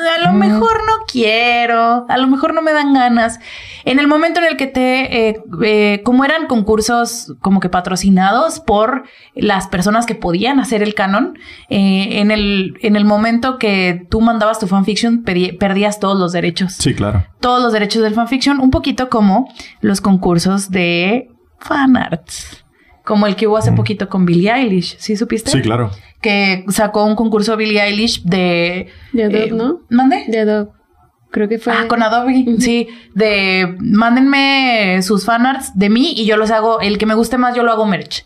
A lo mejor no quiero, a lo mejor no me dan ganas. En el momento en el que te, eh, eh, como eran concursos como que patrocinados por las personas que podían hacer el canon, eh, en, el, en el momento que tú mandabas tu fanfiction, perdí- perdías todos los derechos Sí, claro. todos los derechos del fanfiction, un poquito como los concursos de fanarts. Como el que hubo hace poquito con Billie Eilish, ¿sí supiste? Sí, claro. Que sacó un concurso Billie Eilish de... De Adobe, eh, ¿no? ¿Mande? De Adobe. Creo que fue. Ah, con Adobe, sí, de mándenme sus fanarts de mí y yo los hago, el que me guste más yo lo hago merch.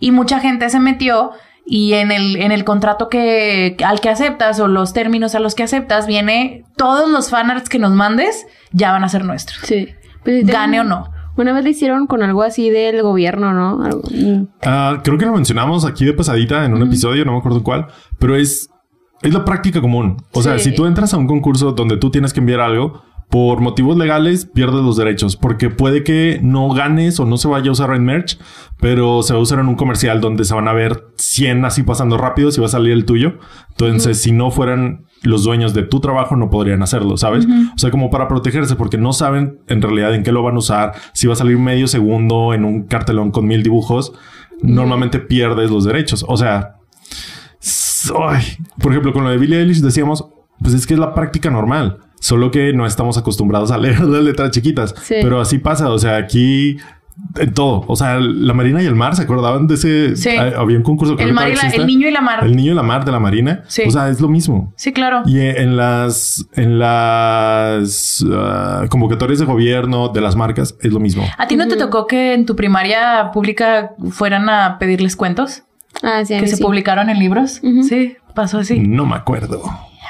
Y mucha gente se metió y en el, en el contrato que al que aceptas o los términos a los que aceptas viene todos los fanarts que nos mandes ya van a ser nuestros. Sí. Pues, sí, Gane tengo- o no. Una vez le hicieron con algo así del gobierno, ¿no? Algo- mm. Ah, creo que lo mencionamos aquí de pasadita en un episodio, no me acuerdo cuál, pero es, es la práctica común. O sea, si tú entras a un concurso donde tú tienes que enviar algo, por motivos legales pierdes los derechos, porque puede que no ganes o no se vaya a usar en merch, pero se va a usar en un comercial donde se van a ver 100 así pasando rápido si va a salir el tuyo. Entonces, si no fueran los dueños de tu trabajo, no podrían hacerlo, ¿sabes? O sea, como para protegerse, porque no saben en realidad en qué lo van a usar, si va a salir medio segundo en un cartelón con mil dibujos, normalmente pierdes los derechos. O sea, s- ay, por ejemplo, con lo de Billie Eilish decíamos, pues es que es la práctica normal, solo que no estamos acostumbrados a leer [LAUGHS] las letras chiquitas. Sí. Pero así pasa, o sea, aquí en todo, o sea, la Marina y el Mar, ¿se acordaban de ese? Sí. Ah, Había un concurso que El, mar y la- el niño y la mar. El niño y la mar de la Marina. Sí. O sea, es lo mismo. Sí, claro. Y en las, en las ah, convocatorias de gobierno de las marcas es lo mismo. ¿A ti no te tocó que en tu primaria pública fueran a pedirles cuentos? Ah, sí, que se sí. publicaron en libros. Sí, pasó así. No me acuerdo.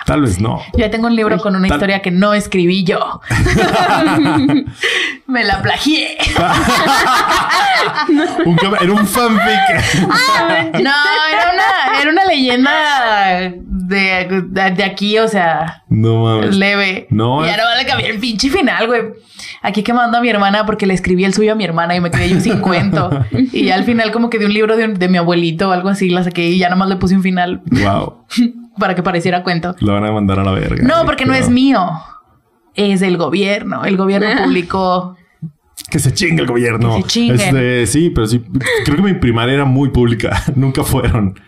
Tal vez no. Yo ya tengo un libro con una Tal- historia que no escribí yo. [LAUGHS] Me la plagié. [LAUGHS] Un era un fanfic. No, era una, era una leyenda de, de, de aquí, o sea, no mames. leve. No, Y ya no le cambié el pinche final, güey. Aquí quemando a mi hermana porque le escribí el suyo a mi hermana y me quedé yo sin cuento. Y ya al final, como que de un libro de, un- de mi abuelito o algo así, la saqué y ya nomás le puse un final Wow. [LAUGHS] para que pareciera cuento. Lo van a mandar a la verga. No, porque no es mío. Es del gobierno. El gobierno [LAUGHS] publicó. Que se chingue el gobierno. Que se. Este, sí, pero sí. Creo que mi primaria era muy pública. [LAUGHS] Nunca fueron.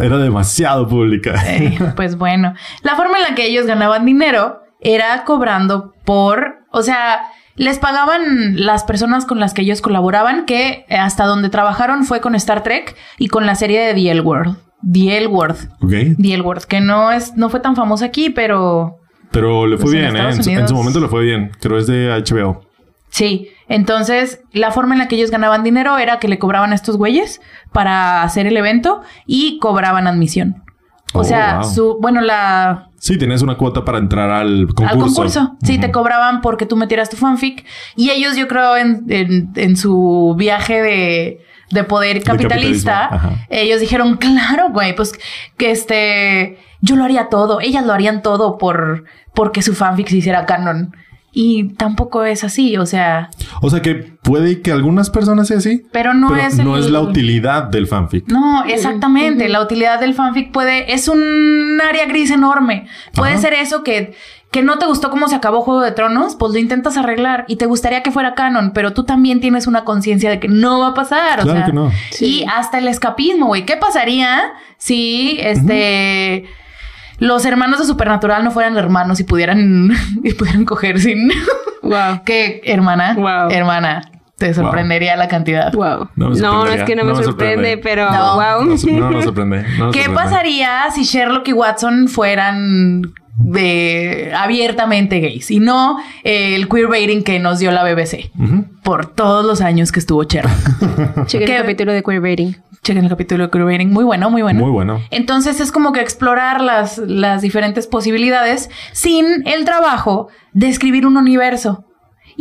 Era demasiado pública. Mm. Eh, pues bueno, la forma en la que ellos ganaban dinero era cobrando por, o sea, les pagaban las personas con las que ellos colaboraban, que hasta donde trabajaron fue con Star Trek y con la serie de The L World. The L World. Ok. The L World, que no es, no fue tan famosa aquí, pero Pero le fue Pues en bien, ¿eh? En su, en su momento le fue bien. Creo es de HBO. Sí, entonces la forma en la que ellos ganaban dinero era que le cobraban a estos güeyes para hacer el evento y cobraban admisión. O Oh, sea, wow. su, bueno, la, Sí, tenías una cuota para entrar al concurso. Al concurso. Sí, te cobraban porque tú metieras tu fanfic. Y ellos, yo creo, en, en- en su viaje de, de poder capitalista, ellos dijeron, claro, güey, pues que este, yo lo haría todo. Ellas lo harían todo por, porque su fanfic se hiciera canon. Y tampoco es así, o sea, O sea que puede que algunas personas sea así, pero no pero es no el- es la utilidad del fanfic. No, exactamente. La utilidad del fanfic puede, es un área gris enorme. Puede Ajá. ser eso que, que no te gustó cómo se acabó Juego de Tronos, pues lo intentas arreglar y te gustaría que fuera canon, pero tú también tienes una conciencia de que no va a pasar. o sea, que no. Y hasta el escapismo, güey. ¿Qué pasaría si este los hermanos de Supernatural no fueran hermanos y pudieran, [LAUGHS] y pudieran coger sin [LAUGHS] Wow. que hermana, Wow. hermana, te sorprendería la cantidad. Wow. No No, es que no, me, sorprende, pero No. wow. No, no [LAUGHS] sorprende. ¿Qué sorprende. pasaría si Sherlock y Watson fueran de abiertamente gays y no eh, el queerbaiting que nos dio la BBC por todos los años que estuvo Sherlock? [LAUGHS] Chequen el capítulo de queerbaiting. Chequen el capítulo de queerbaiting, muy bueno, muy bueno. Muy bueno. Entonces es como que explorar las, las diferentes posibilidades sin el trabajo de escribir un universo.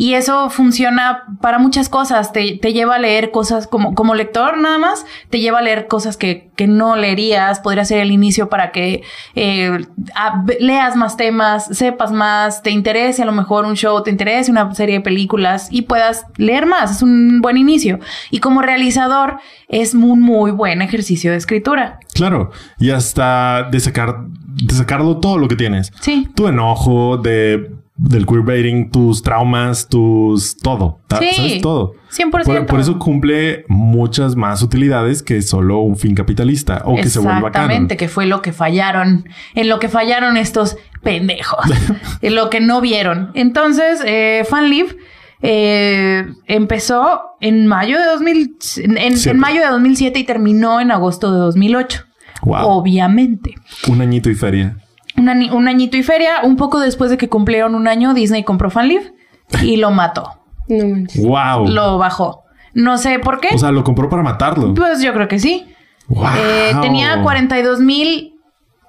Y eso funciona para muchas cosas. Te, te lleva a leer cosas como, como lector nada más. Te lleva a leer cosas que, que no leerías. Podría ser el inicio para que eh, a- leas más temas, sepas más, te interese a lo mejor un show, te interese una serie de películas y puedas leer más. Es un buen inicio. Y como realizador es un muy buen ejercicio de escritura. Claro. Y hasta de sacar, de sacarlo todo lo que tienes. Sí. Tu enojo, de, del queerbaiting, tus traumas, tus todo. Sí, ¿Sabes? Todo. 100%. Por, por eso cumple muchas más utilidades que solo un fin capitalista o que se vuelva canon. Exactamente, que fue lo que fallaron, en lo que fallaron estos pendejos, [LAUGHS] en lo que no vieron. Entonces, eh, FanLive eh, empezó en mayo de 2000, en, mayo de 2007 y terminó en agosto de 2008. Wow. Obviamente. Un añito y feria. Un, añito y feria, un poco después de que cumplieron un año, Disney compró FanLive y lo mató, No. Wow. lo bajó. No sé por qué. O sea, lo compró para matarlo. pues yo creo que sí. Wow. Eh, tenía 42 mil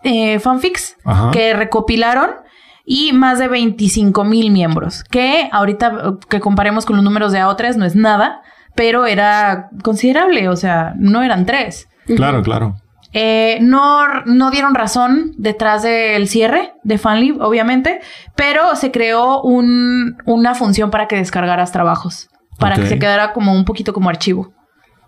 eh, fanfics Ajá. que recopilaron y más de 25 mil miembros. Que ahorita que comparemos con los números de A3 no es nada, pero era considerable. O sea, no eran tres. Claro, claro. Eh, no, no dieron razón detrás del cierre de FanLib, obviamente, pero se creó un- una función para que descargaras trabajos, para que se quedara como un poquito como archivo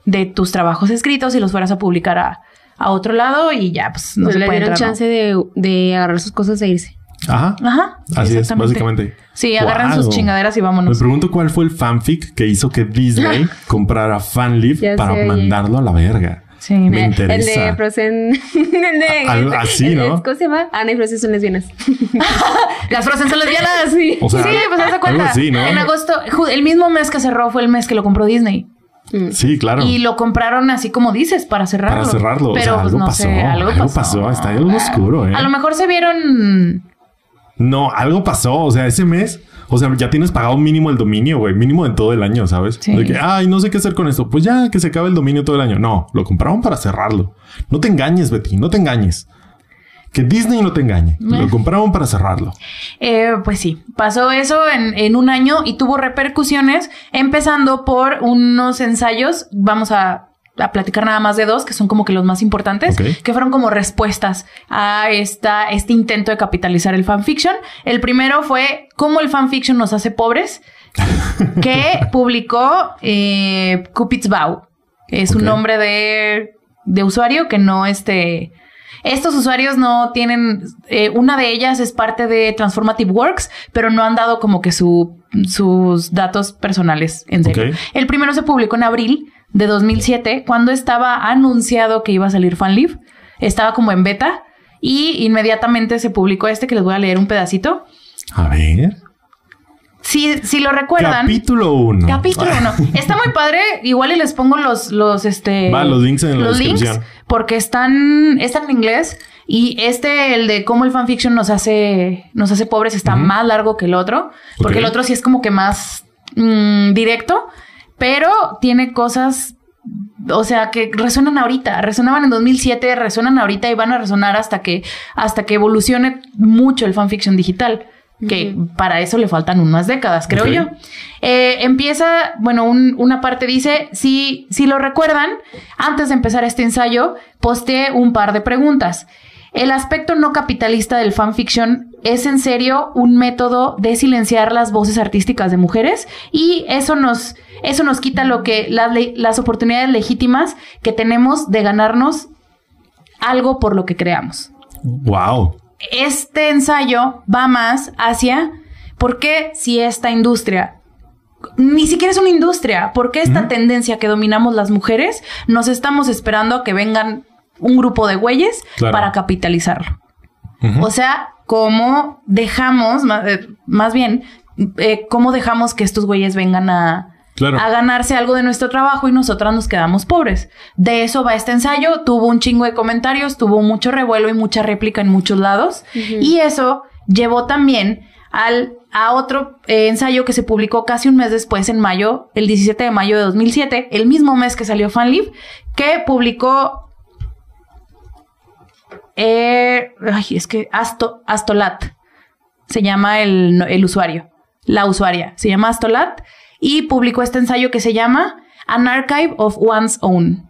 de tus trabajos escritos y los fueras a publicar a, a otro lado y ya, pues no se le puede dieron entrar, ¿no? chance de, de agarrar sus cosas e irse. Ajá. Ajá. Así es, básicamente. Sí, agarran Wow. sus chingaderas y Me vámonos. pregunto cuál fue el fanfic que hizo que Disney [LAUGHS] comprara FanLive Ya para sé, mandarlo a la verga. Sí, Me interesa. El de Frozen. [LAUGHS] el de, así, el- ¿no? ¿Cómo se llama? Ana y Frozen son lesbianas. [LAUGHS] Las Frozen son lesbianas. Sí, O sea, sí pues haz de cuenta. así, ¿no? En agosto, el mismo mes que cerró fue el mes que lo compró Disney. Sí, claro. Y lo compraron así como dices, para cerrarlo. Para cerrarlo. O Pero sea, pues, algo no pasó. sé, algo, Algo pasó. pasó. Está algo oscuro, ¿eh? A lo mejor se vieron. No, algo pasó. O sea, ese mes, o sea, ya tienes pagado mínimo el dominio, güey. Mínimo en todo el año, ¿sabes? Sí. De que, ay, no sé qué hacer con esto. Pues ya que se acabe el dominio todo el año. No, lo compraron para cerrarlo. No te engañes, Betty, no te engañes. Que Disney no te engañe. Lo compraron para cerrarlo. Eh, pues sí, pasó eso en, en un año y tuvo repercusiones, empezando por unos ensayos. Vamos a, a platicar nada más de dos, que son como que los más importantes, que fueron como respuestas a esta, este intento de capitalizar el fanfiction. El primero fue cómo el fanfiction nos hace pobres, [LAUGHS] que publicó eh, Cupid's Bow. Es un nombre de, de usuario que no este. Estos usuarios no tienen. eh, una de ellas es parte de Transformative Works, pero no han dado como que su, sus datos personales en serio. El primero se publicó en abril de 2007, cuando estaba anunciado que iba a salir FanLive. Estaba como en beta y inmediatamente se publicó este que les voy a leer un pedacito. A ver. Si, si lo recuerdan. Capítulo 1. Capítulo 1. [LAUGHS] Está muy padre. Igual y les pongo los, los, este. Va, los links en la los links, descripción. porque están, están en inglés. Y este, el de cómo el fanfiction nos hace, nos hace pobres, está más largo que el otro. Porque el otro sí es como que más mm, directo. Pero tiene cosas o sea, que resuenan ahorita, resonaban en 2007, resuenan ahorita y van a resonar hasta que, hasta que evolucione mucho el fanfiction digital. Que para eso le faltan unas décadas, creo yo. Eh, empieza, bueno, un- una parte dice, si, si lo recuerdan, antes de empezar este ensayo, posteé un par de preguntas. El aspecto no capitalista del fanfiction es en serio un método de silenciar las voces artísticas de mujeres y eso nos, eso nos quita lo que las, las oportunidades legítimas que tenemos de ganarnos algo por lo que creamos Wow. este ensayo va más hacia por qué si esta industria ni siquiera es una industria, por qué esta tendencia que dominamos las mujeres nos estamos esperando a que vengan un grupo de güeyes Claro. para capitalizarlo. O sea, cómo dejamos, eh, más bien, eh, cómo dejamos que estos güeyes vengan a, Claro. a ganarse algo de nuestro trabajo y nosotras nos quedamos pobres. De eso va este ensayo. Tuvo un chingo de comentarios, tuvo mucho revuelo y mucha réplica en muchos lados. Y eso llevó también al, a otro eh, ensayo que se publicó casi un mes después, en mayo, el 17 de mayo de 2007, el mismo mes que salió FanLib, que publicó eh, ay, es que Asto, Astolat se llama el, el usuario, la usuaria, se llama Astolat y publicó este ensayo que se llama An Archive of One's Own,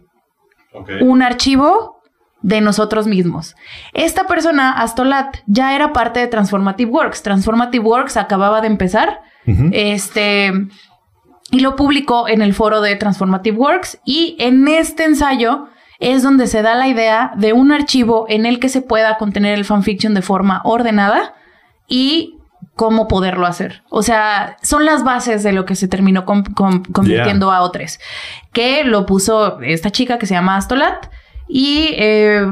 un archivo de nosotros mismos. Esta persona, Astolat, ya era parte de Transformative Works. Transformative Works acababa de empezar. Este. Y lo publicó en el foro de Transformative Works. Y en este ensayo es donde se da la idea de un archivo en el que se pueda contener el fanfiction de forma ordenada y cómo poderlo hacer. O sea, son las bases de lo que se terminó convirtiendo a O3, que lo puso esta chica que se llama Astolat y eh,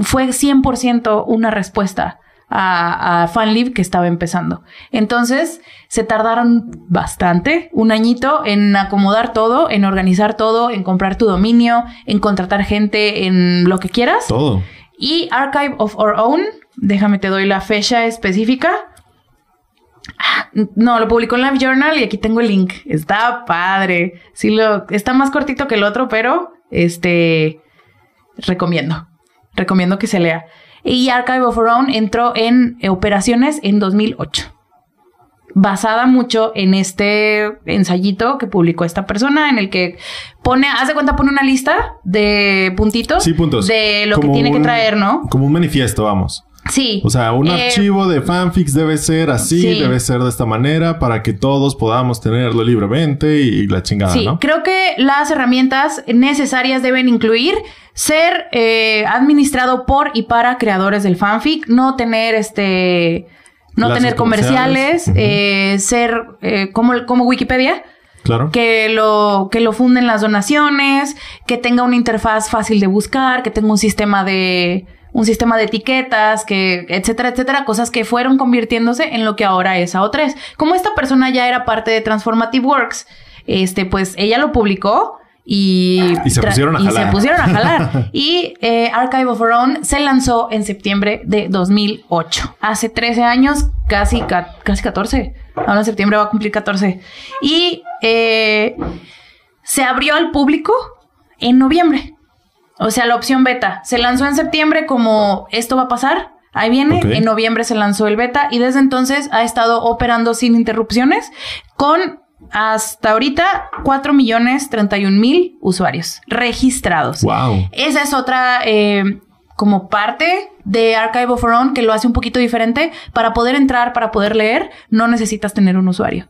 fue 100% una respuesta a, a FanLib que estaba empezando. Entonces, se tardaron bastante, un añito, en acomodar todo, en organizar todo, en comprar tu dominio, en contratar gente, en lo que quieras. Todo. Y Archive of Our Own, déjame te doy la fecha específica. Ah, No, lo publicó en Live Journal y aquí tengo el link. Está padre. Sí, lo, está más cortito que el otro, pero este recomiendo. Recomiendo que se lea. Y Archive of Our Own entró en eh, operaciones en 2008. Basada mucho en este ensayito que publicó esta persona, en el que pone, haz de cuenta, pone una lista de puntitos, Sí, puntos. de lo Como que tiene que traer, ¿no? Como un manifiesto, vamos. Sí. O sea, un Eh, archivo de fanfics debe ser así, sí. debe ser de esta manera para que todos podamos tenerlo libremente y la chingada, Sí, ¿no? creo que las herramientas necesarias deben incluir ser eh, administrado por y para creadores del fanfic, no tener este, no tener comerciales, eh, ser eh, como, como Wikipedia, Claro. que lo, que lo funden las donaciones, que tenga una interfaz fácil de buscar, que tenga un sistema de un sistema de etiquetas, que etcétera, etcétera, cosas que fueron convirtiéndose en lo que ahora es AO3. Como esta persona ya era parte de Transformative Works, este, pues ella lo publicó y, Y se pusieron a y jalar. se pusieron a jalar. [LAUGHS] y eh, Archive of Our Own se lanzó en septiembre de 2008. Hace 13 años, casi, ca- casi 14. Ahora en septiembre va a cumplir 14. Y eh, se abrió al público en noviembre. O sea, la opción beta. Se lanzó en septiembre como esto va a pasar. Ahí viene. En noviembre se lanzó el beta y desde entonces ha estado operando sin interrupciones con hasta ahorita 4 millones 31 mil usuarios registrados. Wow. Esa es otra eh, como parte de Archive of Our Own que lo hace un poquito diferente. Para poder entrar, para poder leer, no necesitas tener un usuario.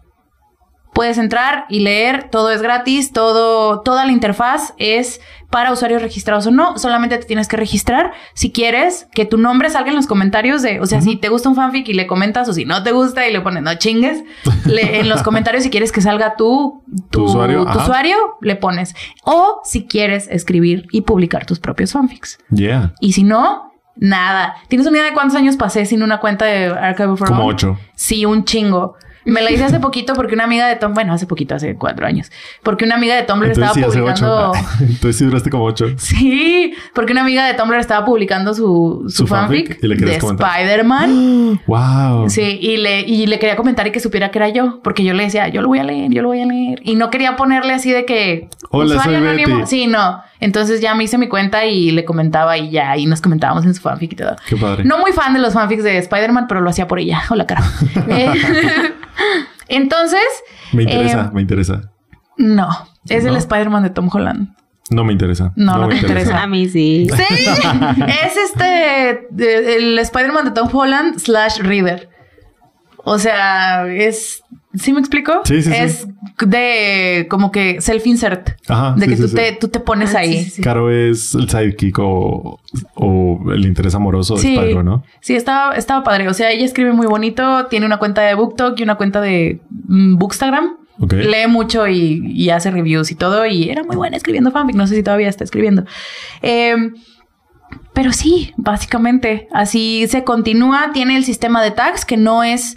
Puedes entrar y leer, todo es gratis, todo, toda la interfaz es para usuarios registrados o no. Solamente te tienes que registrar si quieres que tu nombre salga en los comentarios de, o sea, si te gusta un fanfic y le comentas o si no te gusta y le pones no chingues, [LAUGHS] le- en los comentarios si quieres que salga tu, Tu usuario, tu ajá. usuario, le pones. O si quieres escribir y publicar tus propios fanfics. Yeah. Y si no, nada. ¿Tienes una idea de cuántos años pasé sin una cuenta de Archive of Our Como ocho. Sí, un chingo. Me la hice hace poquito porque una amiga de Tom, bueno, hace poquito, hace cuatro años, porque una amiga de Tumblr Entonces estaba publicando. ocho. [LAUGHS] Entonces sí duraste como ocho. Sí, porque una amiga de Tumblr estaba publicando su, su, Su fanfic, de. Spider-Man. [GASPS] Wow. Sí, y le, y le quería comentar y que supiera que era yo, porque yo le decía, yo lo voy a leer, yo lo voy a leer. Y no quería ponerle así de que. Hola, usuario soy anónimo. Betty. Sí, no. Entonces ya me hice mi cuenta y le comentaba y ya, y nos comentábamos en su fanfic y todo. Qué padre. No muy fan de los fanfics de Spider-Man, pero lo hacía por ella. [LAUGHS] Hola, cara. [LAUGHS] Entonces. Me interesa, eh, me interesa. no, es el. Spider-Man de Tom Holland. No me interesa. No, no me te interesa. A mí sí. Sí, [LAUGHS] es este, el Spider-Man de Tom Holland slash Reader. O sea, es, ¿sí me explico? Sí, sí, sí. Es de como que self-insert. Ajá, De sí, que sí, tú, sí. Te, tú te pones Ah, ahí. sí, sí, Caro es el sidekick o, o el interés amoroso de Sí, ¿no? sí, estaba, estaba padre. O sea, ella escribe muy bonito, tiene una cuenta de BookTok y una cuenta de mm, Bookstagram. Ok. Lee mucho y, y hace reviews y todo. Y era muy buena escribiendo fanfic. No sé si todavía está escribiendo. Eh, pero sí, básicamente. Así se continúa. Tiene el sistema de tags que no es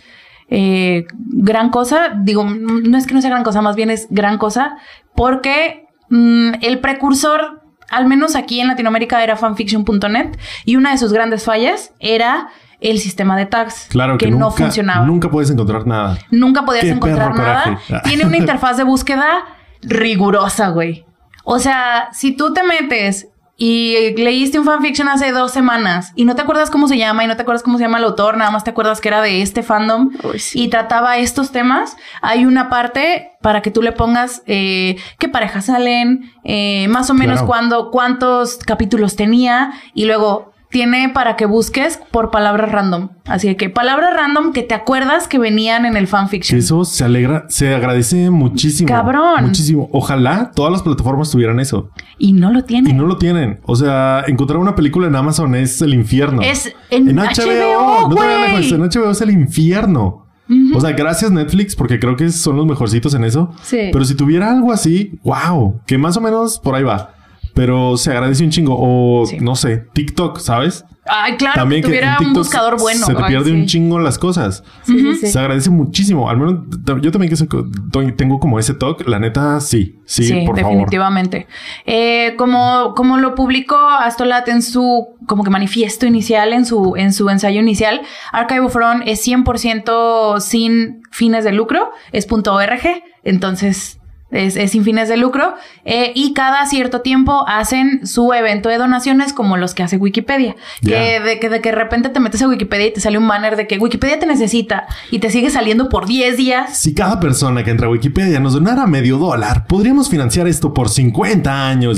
eh, gran cosa. Digo, no es que no sea gran cosa, más bien es gran cosa. Porque mm, el precursor, al menos aquí en Latinoamérica, era fanfiction.net. Y una de sus grandes fallas era el sistema de tags. Claro que, que nunca, no funcionaba. Nunca puedes encontrar nada. Nunca podías Qué encontrar nada. coraje. [LAUGHS] Tiene una interfaz de búsqueda rigurosa, güey. O sea, si tú te metes y leíste un fanfiction hace dos semanas y no te acuerdas cómo se llama y no te acuerdas cómo se llama el autor, nada más te acuerdas que era de este fandom Uy, sí. y trataba estos temas, hay una parte para que tú le pongas eh, qué parejas salen, eh, más o menos Claro. cuándo, cuántos capítulos tenía y luego tiene para que busques por palabras random. Así que palabras random que te acuerdas que venían en el fanfiction. eso se alegra, se agradece muchísimo. Cabrón. Muchísimo. Ojalá todas las plataformas tuvieran eso. Y no lo tiene. Y no lo tienen. O sea, encontrar una película en Amazon es el infierno. Es en HBO, no te En HBO es el infierno. O sea, gracias Netflix, porque creo que son los mejorcitos en eso. Sí. Pero si tuviera algo así, wow, que más o menos por ahí va. Pero se agradece un chingo. O Sí. no sé, TikTok, ¿sabes? Ay, claro, También que tuviera un buscador bueno. Se te Ay, pierde sí. un chingo las cosas. Sí, sí, sí. Se agradece muchísimo. Al menos yo también que tengo como ese toque. La neta, sí. Sí, por favor. definitivamente. Eh, como, como lo publicó Astolat en su como que manifiesto inicial, en su, en su ensayo inicial, Archive of Ron es 100% sin fines de lucro, es .org, entonces es, es sin fines de lucro, eh, y cada cierto tiempo hacen su evento de donaciones como los que hace Wikipedia, que, de, que de que de repente te metes a Wikipedia y te sale un banner de que Wikipedia te necesita y te sigue saliendo por 10 días. Si cada persona que entra a Wikipedia nos donara medio dólar, podríamos financiar esto por 50 años.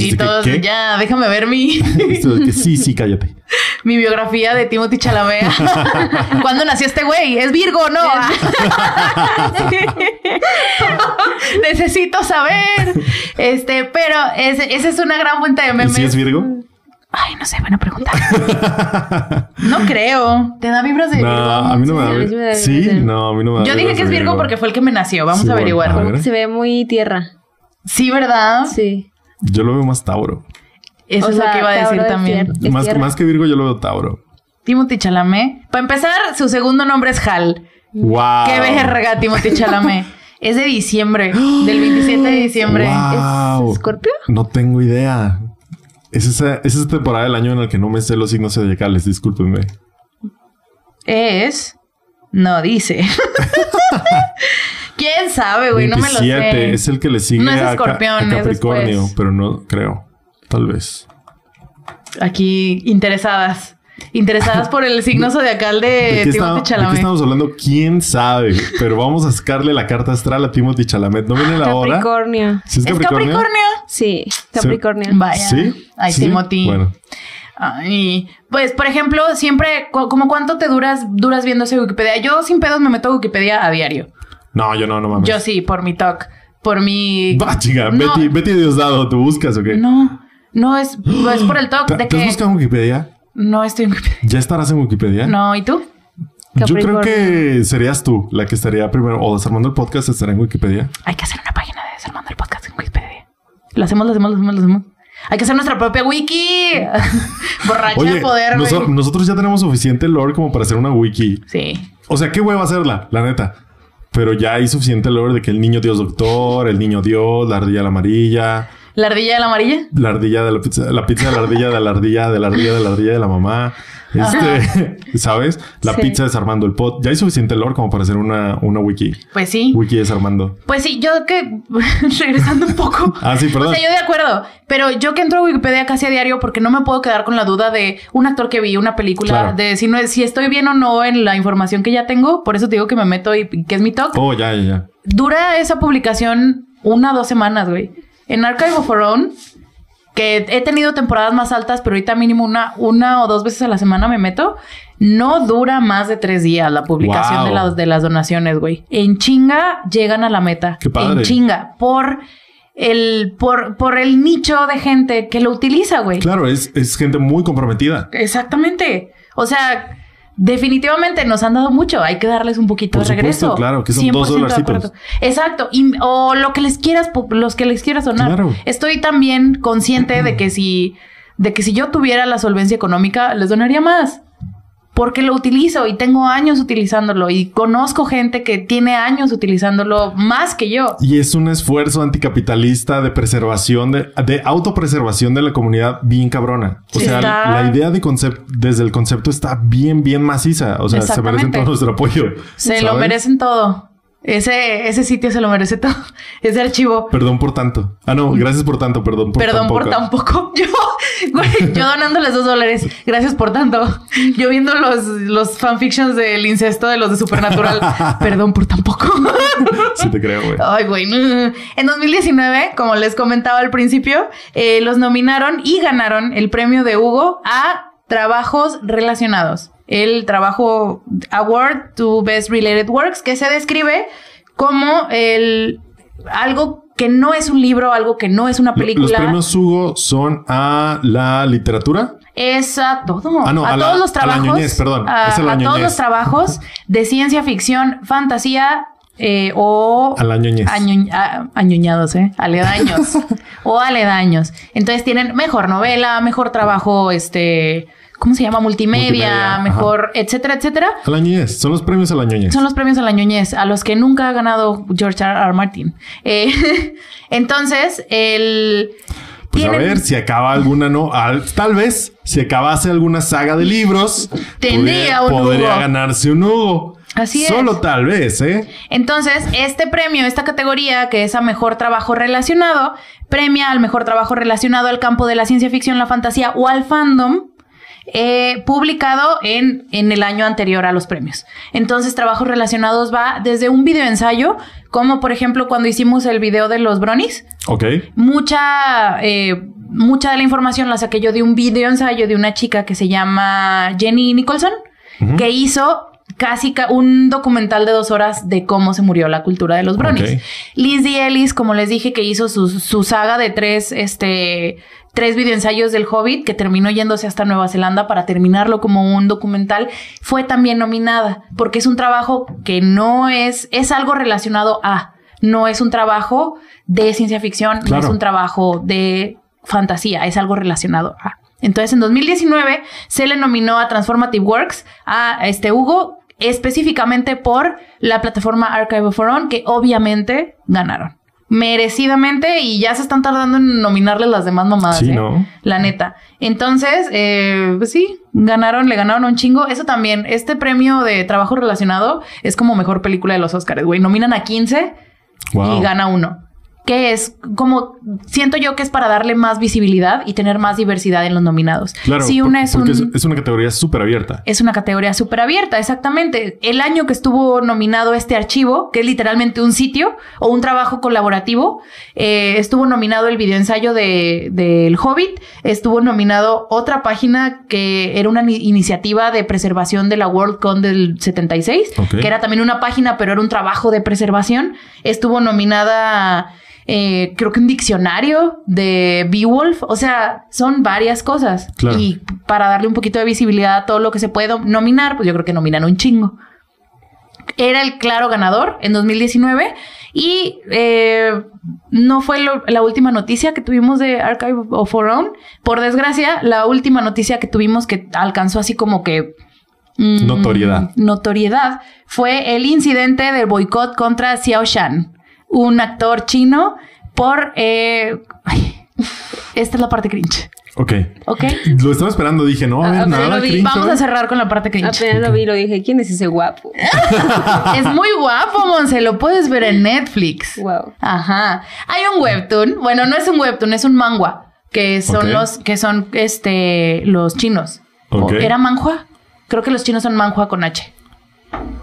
Ya, déjame ver mi, [LAUGHS] sí, sí, cállate. Mi biografía de Timothy Chalamet. [LAUGHS] ¿Cuándo nació este güey? ¿Es Virgo o no? [LAUGHS] Necesito saber. Este, pero ese- esa es una gran fuente de ¿Y memes. si es Virgo? Ay, no sé, buena pregunta. [LAUGHS] no creo. ¿Te da vibras de Virgo? a mí no me a sí da. Sí, no, a mí no me da. Yo dije que es Virgo porque fue el que me nació. Vamos Sí, a bueno, averiguarlo. a ver. Se ve muy tierra. Sí, ¿verdad? Sí. Yo lo veo más Tauro. Eso O es lo que iba a decir también. Más, que Virgo, yo lo veo Tauro. Timothy Chalamet. Para empezar, su segundo nombre es Hal. ¡Wow! Qué verga, Timothy Chalamet. [LAUGHS] es de diciembre, [GASPS] del 27 de diciembre. ¡Wow! ¿Es Escorpio? No tengo idea. Es esa, es esa temporada del año en el que no me sé los signos zodiacales, discúlpenme. Es. No dice. [LAUGHS] [LAUGHS] ¿Quién sabe, güey? No me lo 27, sé. es el que le sigue No es a, Ca- Capricornio, después. pero no creo. Tal vez. Aquí, interesadas. Interesadas por el signo zodiacal ¿De de Timothy está- de qué Chalamet. estamos hablando? ¿Quién sabe? Pero vamos a sacarle la carta astral a Timothy Chalamet. ¿No viene la hora? Capricornio. ¿Sí es ¿Es Capricornio? Capricornio? Sí, Capricornio. Vaya. ¿Sí? Ay, ¿Sí? Timothy. Bueno. Ay, pues, por ejemplo, siempre, cu- como cuánto te duras, duras viendo ese Wikipedia. Yo sin pedos me meto a Wikipedia a diario. No, yo no, no mames. Yo sí, por mi talk. Por mi. Va, chica. No. Betty, Betty Diosdado, ¿te buscas o qué? No, no es, es por el talk [GASPS] ¿Te, de te has que buscado en Wikipedia? no estoy en Wikipedia. ¿Ya estarás en Wikipedia? No, ¿y tú? Yo creo que serías tú la que estaría primero. O desarmando el podcast estará en Wikipedia. Hay que hacer una página de Desarmando el Podcast en Wikipedia. Lo hacemos, lo hacemos, lo hacemos, lo hacemos. Hay que hacer nuestra propia wiki. [LAUGHS] Borracha de poder, noso- nosotros ya tenemos suficiente lore como para hacer una wiki. Sí. O sea, qué hueva hacerla, la neta. pero ya hay suficiente lore de que el niño Dios doctor, el niño Dios, la ardilla la amarilla, ¿La ardilla de la amarilla? la ardilla de la pizza, la pizza de la ardilla de la ardilla de la ardilla de la ardilla de la mamá. Este, [LAUGHS] ¿sabes? La Sí. pizza desarmando el pot. Ya hay suficiente lore como para hacer una, una wiki. Pues sí. Wiki desarmando. Pues sí, yo que [LAUGHS] regresando un poco. [LAUGHS] Ah, sí, perdón. O sea, yo de acuerdo, pero yo que entro a Wikipedia casi a diario porque no me puedo quedar con la duda de un actor que vi, una película, Claro. de si no es, si estoy bien o no en la información que ya tengo, por eso te digo que me meto y que es mi talk. Oh, ya, ya, ya. Dura esa publicación una o dos semanas, güey. En Archive of Our Own, que he tenido temporadas más altas, pero ahorita mínimo una, una o dos veces a la semana me meto. No dura más de tres días la publicación Wow. de, las, de las donaciones, güey. En chinga llegan a la meta. Qué padre. En chinga. Por el, por, por el nicho de gente que lo utiliza, güey. Claro, es, es gente muy comprometida. Exactamente. O sea, definitivamente nos han dado mucho. Hay que darles un poquito Por de regreso. supuesto, claro, que son 100% dos dolarcitos. Exacto. Y, o lo que les quieras, los que les quieras donar. Claro. Estoy también consciente de que si, de que si yo tuviera la solvencia económica, les donaría más. Porque lo utilizo y tengo años utilizándolo y conozco gente que tiene años utilizándolo más que yo. Y es un esfuerzo anticapitalista de preservación, de, de autopreservación de la comunidad bien cabrona. O Sí, sea, está- la idea de concepto, desde el concepto está bien, bien maciza. O sea, se merecen todo nuestro apoyo. Se lo merecen todo. Ese, ese sitio se lo merece todo. [LAUGHS] Ese archivo. Perdón por tanto. Ah, no, gracias por tanto, perdón por Perdón tan por tan poco. [LAUGHS] Yo, güey, yo donándoles dos dólares. Gracias por tanto. Yo viendo los, los fanfictions del incesto de los de Supernatural. [LAUGHS] Perdón por tan poco. Sí te creo, güey. Ay, güey. En 2019, como les comentaba al principio, eh, los nominaron y ganaron el premio de Hugo a trabajos relacionados. El trabajo Award to Best Related Works, que se describe como el algo que no es un libro, algo que no es una Lo- Los película. premios Hugo son a la literatura. Es a todo. Ah, no, a, a la- todos los a la trabajos. ñoñez, perdón. A, Es a la a todos los trabajos de ciencia ficción, fantasía eh, o. A la ñoñez. año- a- añoñados, ¿eh? Aledaños. [LAUGHS] o aledaños. Entonces tienen mejor novela, mejor trabajo, este. ¿Cómo se llama? Multimedia, Multimedia, ajá. mejor, etcétera, etcétera. A la ñoñez. Son los premios a la ñoñez. Son los premios a la ñoñez, a los que nunca ha ganado George R. R. Martin. Eh, [LAUGHS] entonces, el. Pues a ver si acaba alguna, no, al- tal vez si acabase alguna saga de libros, Tendría podría, un podría Hugo. ganarse un Hugo. Así es. Solo tal vez, ¿eh? Entonces, este premio, esta categoría, que es a mejor trabajo relacionado, premia al mejor trabajo relacionado al campo de la ciencia ficción, la fantasía o al fandom, eh, publicado en, en el año anterior a los premios. Entonces, trabajos relacionados va desde un video ensayo, como por ejemplo cuando hicimos el video de los bronies, Ok. mucha, eh, mucha de la información la saqué yo de un video ensayo de una chica que se llama Jenny Nicholson, que hizo casi ca- un documental de dos horas de cómo se murió la cultura de los bronies. Ok. Liz D. Ellis, como les dije, que hizo su, su saga de tres, este, tres videoensayos del Hobbit, que terminó yéndose hasta Nueva Zelanda para terminarlo como un documental, fue también nominada, porque es un trabajo que no es, es algo relacionado a, no es un trabajo de ciencia ficción, no es un trabajo de fantasía, es algo relacionado a. Entonces, en 2019 se le nominó a Transformative Works a este Hugo específicamente por la plataforma Archive of Our Own, que obviamente ganaron. Merecidamente y ya se están tardando en nominarles las demás mamadas. Sí, ¿eh? ¿no? La neta. Entonces, eh, pues sí, ganaron, le ganaron un chingo. Eso también, este premio de trabajo relacionado es como mejor película de los Oscars, güey. Nominan a 15 Wow. y gana uno. Que es como, siento yo que es para darle más visibilidad y tener más diversidad en los nominados. Claro. Si una por- es un... es, es una categoría súper abierta. Es una categoría súper abierta, exactamente. El año que estuvo nominado este archivo, que es literalmente un sitio o un trabajo colaborativo, eh, estuvo nominado el videoensayo de del Hobbit, estuvo nominado otra página que era una ni- iniciativa de preservación de la WorldCon del 76, Ok. que era también una página, pero era un trabajo de preservación. Estuvo nominada... eh, creo que un diccionario de Beowulf, o sea, son varias cosas. Claro. Y para darle un poquito de visibilidad a todo lo que se puede nominar, pues yo creo que nominan un chingo. Era el claro ganador en 2019 y eh, no fue lo- la última noticia que tuvimos de Archive of Our Own. Por desgracia, la última noticia que tuvimos que alcanzó así como que mm, Notoriedad. notoriedad fue el incidente del boicot contra Xiao Shan, un actor chino por... eh, ay, esta es la parte cringe, Ok. ¿ok? Lo estaba esperando. Dije, no a haber Ah, nada pero lo vi. cringe Vamos a cerrar con la parte cringe. Apenas lo vi lo dije, ¿quién es ese guapo? [LAUGHS] es muy guapo, Monse, lo puedes ver en Netflix. Wow. Ajá. Hay un webtoon, bueno, no es un webtoon, es un mangua, que son los que son este los chinos. ¿O Ok. ¿Era manhua? Creo que los chinos son manhua con H.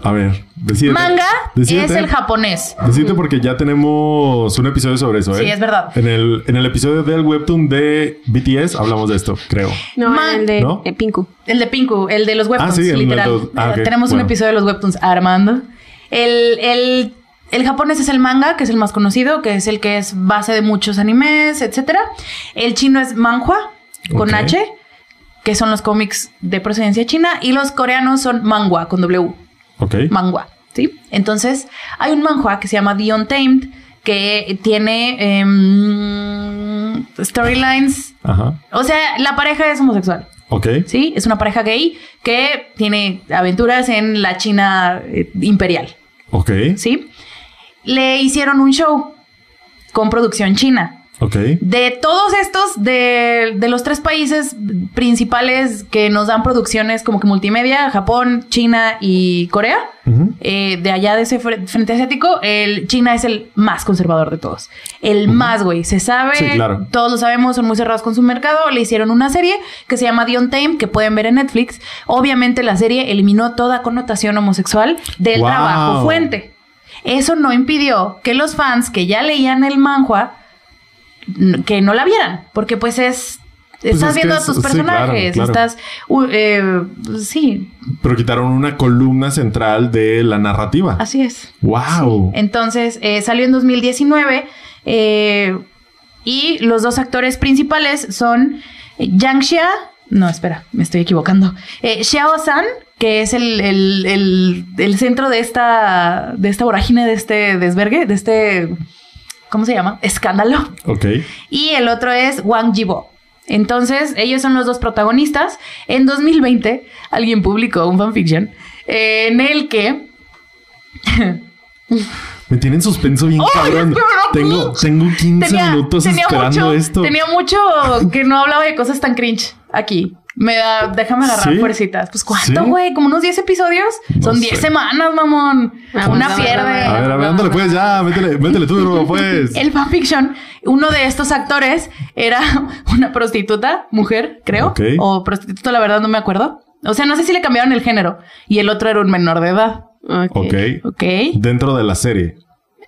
A ver, decídete. Manga Decídete. es el japonés. Decídete porque ya tenemos un episodio sobre eso, ¿eh? Sí, es verdad. En el, en el episodio del webtoon de BTS hablamos de esto, creo. No, el de ¿No? Pinku. El de Pinku, el de los webtoons, Ah, sí, el de literal. los- ah, Eh, ok, Tenemos un episodio de los webtoons armando. El, el, el japonés es el manga, que es el más conocido, que es el que es base de muchos animes, etcétera. El chino es manhua, con. H, que son los cómics de procedencia china. Y los coreanos son manhwa, con W. Ok. Manhwa, ¿sí? Entonces, hay un manhwa que se llama The Untamed, que tiene em, storylines... Ajá. O sea, la pareja es homosexual. Ok. ¿sí? Es una pareja gay que tiene aventuras en la China eh, imperial, Ok. ¿sí? Le hicieron un show con producción china. Ok. De todos estos, de, de los tres países principales que nos dan producciones como que multimedia, Japón, China y Corea, eh, de allá de ese fre- frente asiático, el China es el más conservador de todos. El más, güey. Se sabe, Sí, claro. todos lo sabemos, son muy cerrados con su mercado. Le hicieron una serie que se llama The Untamed, que pueden ver en Netflix. Obviamente la serie eliminó toda connotación homosexual del Wow. trabajo fuente. Eso no impidió que los fans que ya leían el manhua que no la vieran, porque pues es estás es que viendo es- a tus sí, claro, personajes, claro. estás uh, eh, sí, Pero quitaron una columna central de la narrativa. así es. ¡Wow! Entonces, eh, salió en 2019 eh, y los dos actores principales son Yang Xia, no, espera, me estoy equivocando, Xiao San, que es el, el- el- el centro de esta, de esta vorágine, de este desvergue, de este, ¿cómo se llama? Escándalo. Ok. Y el otro es Wang Jibo. Entonces, ellos son los dos protagonistas. En 2020, alguien publicó un fanfiction eh, en el que Me tienen suspenso bien [LAUGHS] ¡Ay, cabrón. pero no! Tengo, tengo 15 minutos esperando mucho, esto. Tenía mucho que no hablaba de cosas tan cringe aquí. Me da, déjame agarrar ¿Sí? fuercitas. Pues cuánto, ¿Sí? güey, como unos 10 episodios. No Son sé. 10 semanas, mamón. Vamos, Una pierde. A ver, a ver, ándale pues ya, métele, métele tú, Rubo, [LAUGHS] pues. El fanfiction, uno de estos actores era [LAUGHS] una prostituta, mujer, creo. Ok. O prostituta, la verdad no me acuerdo. O sea, no sé si le cambiaron el género. Y el otro era un menor de edad. Ok. Ok. Ok. Dentro de la serie.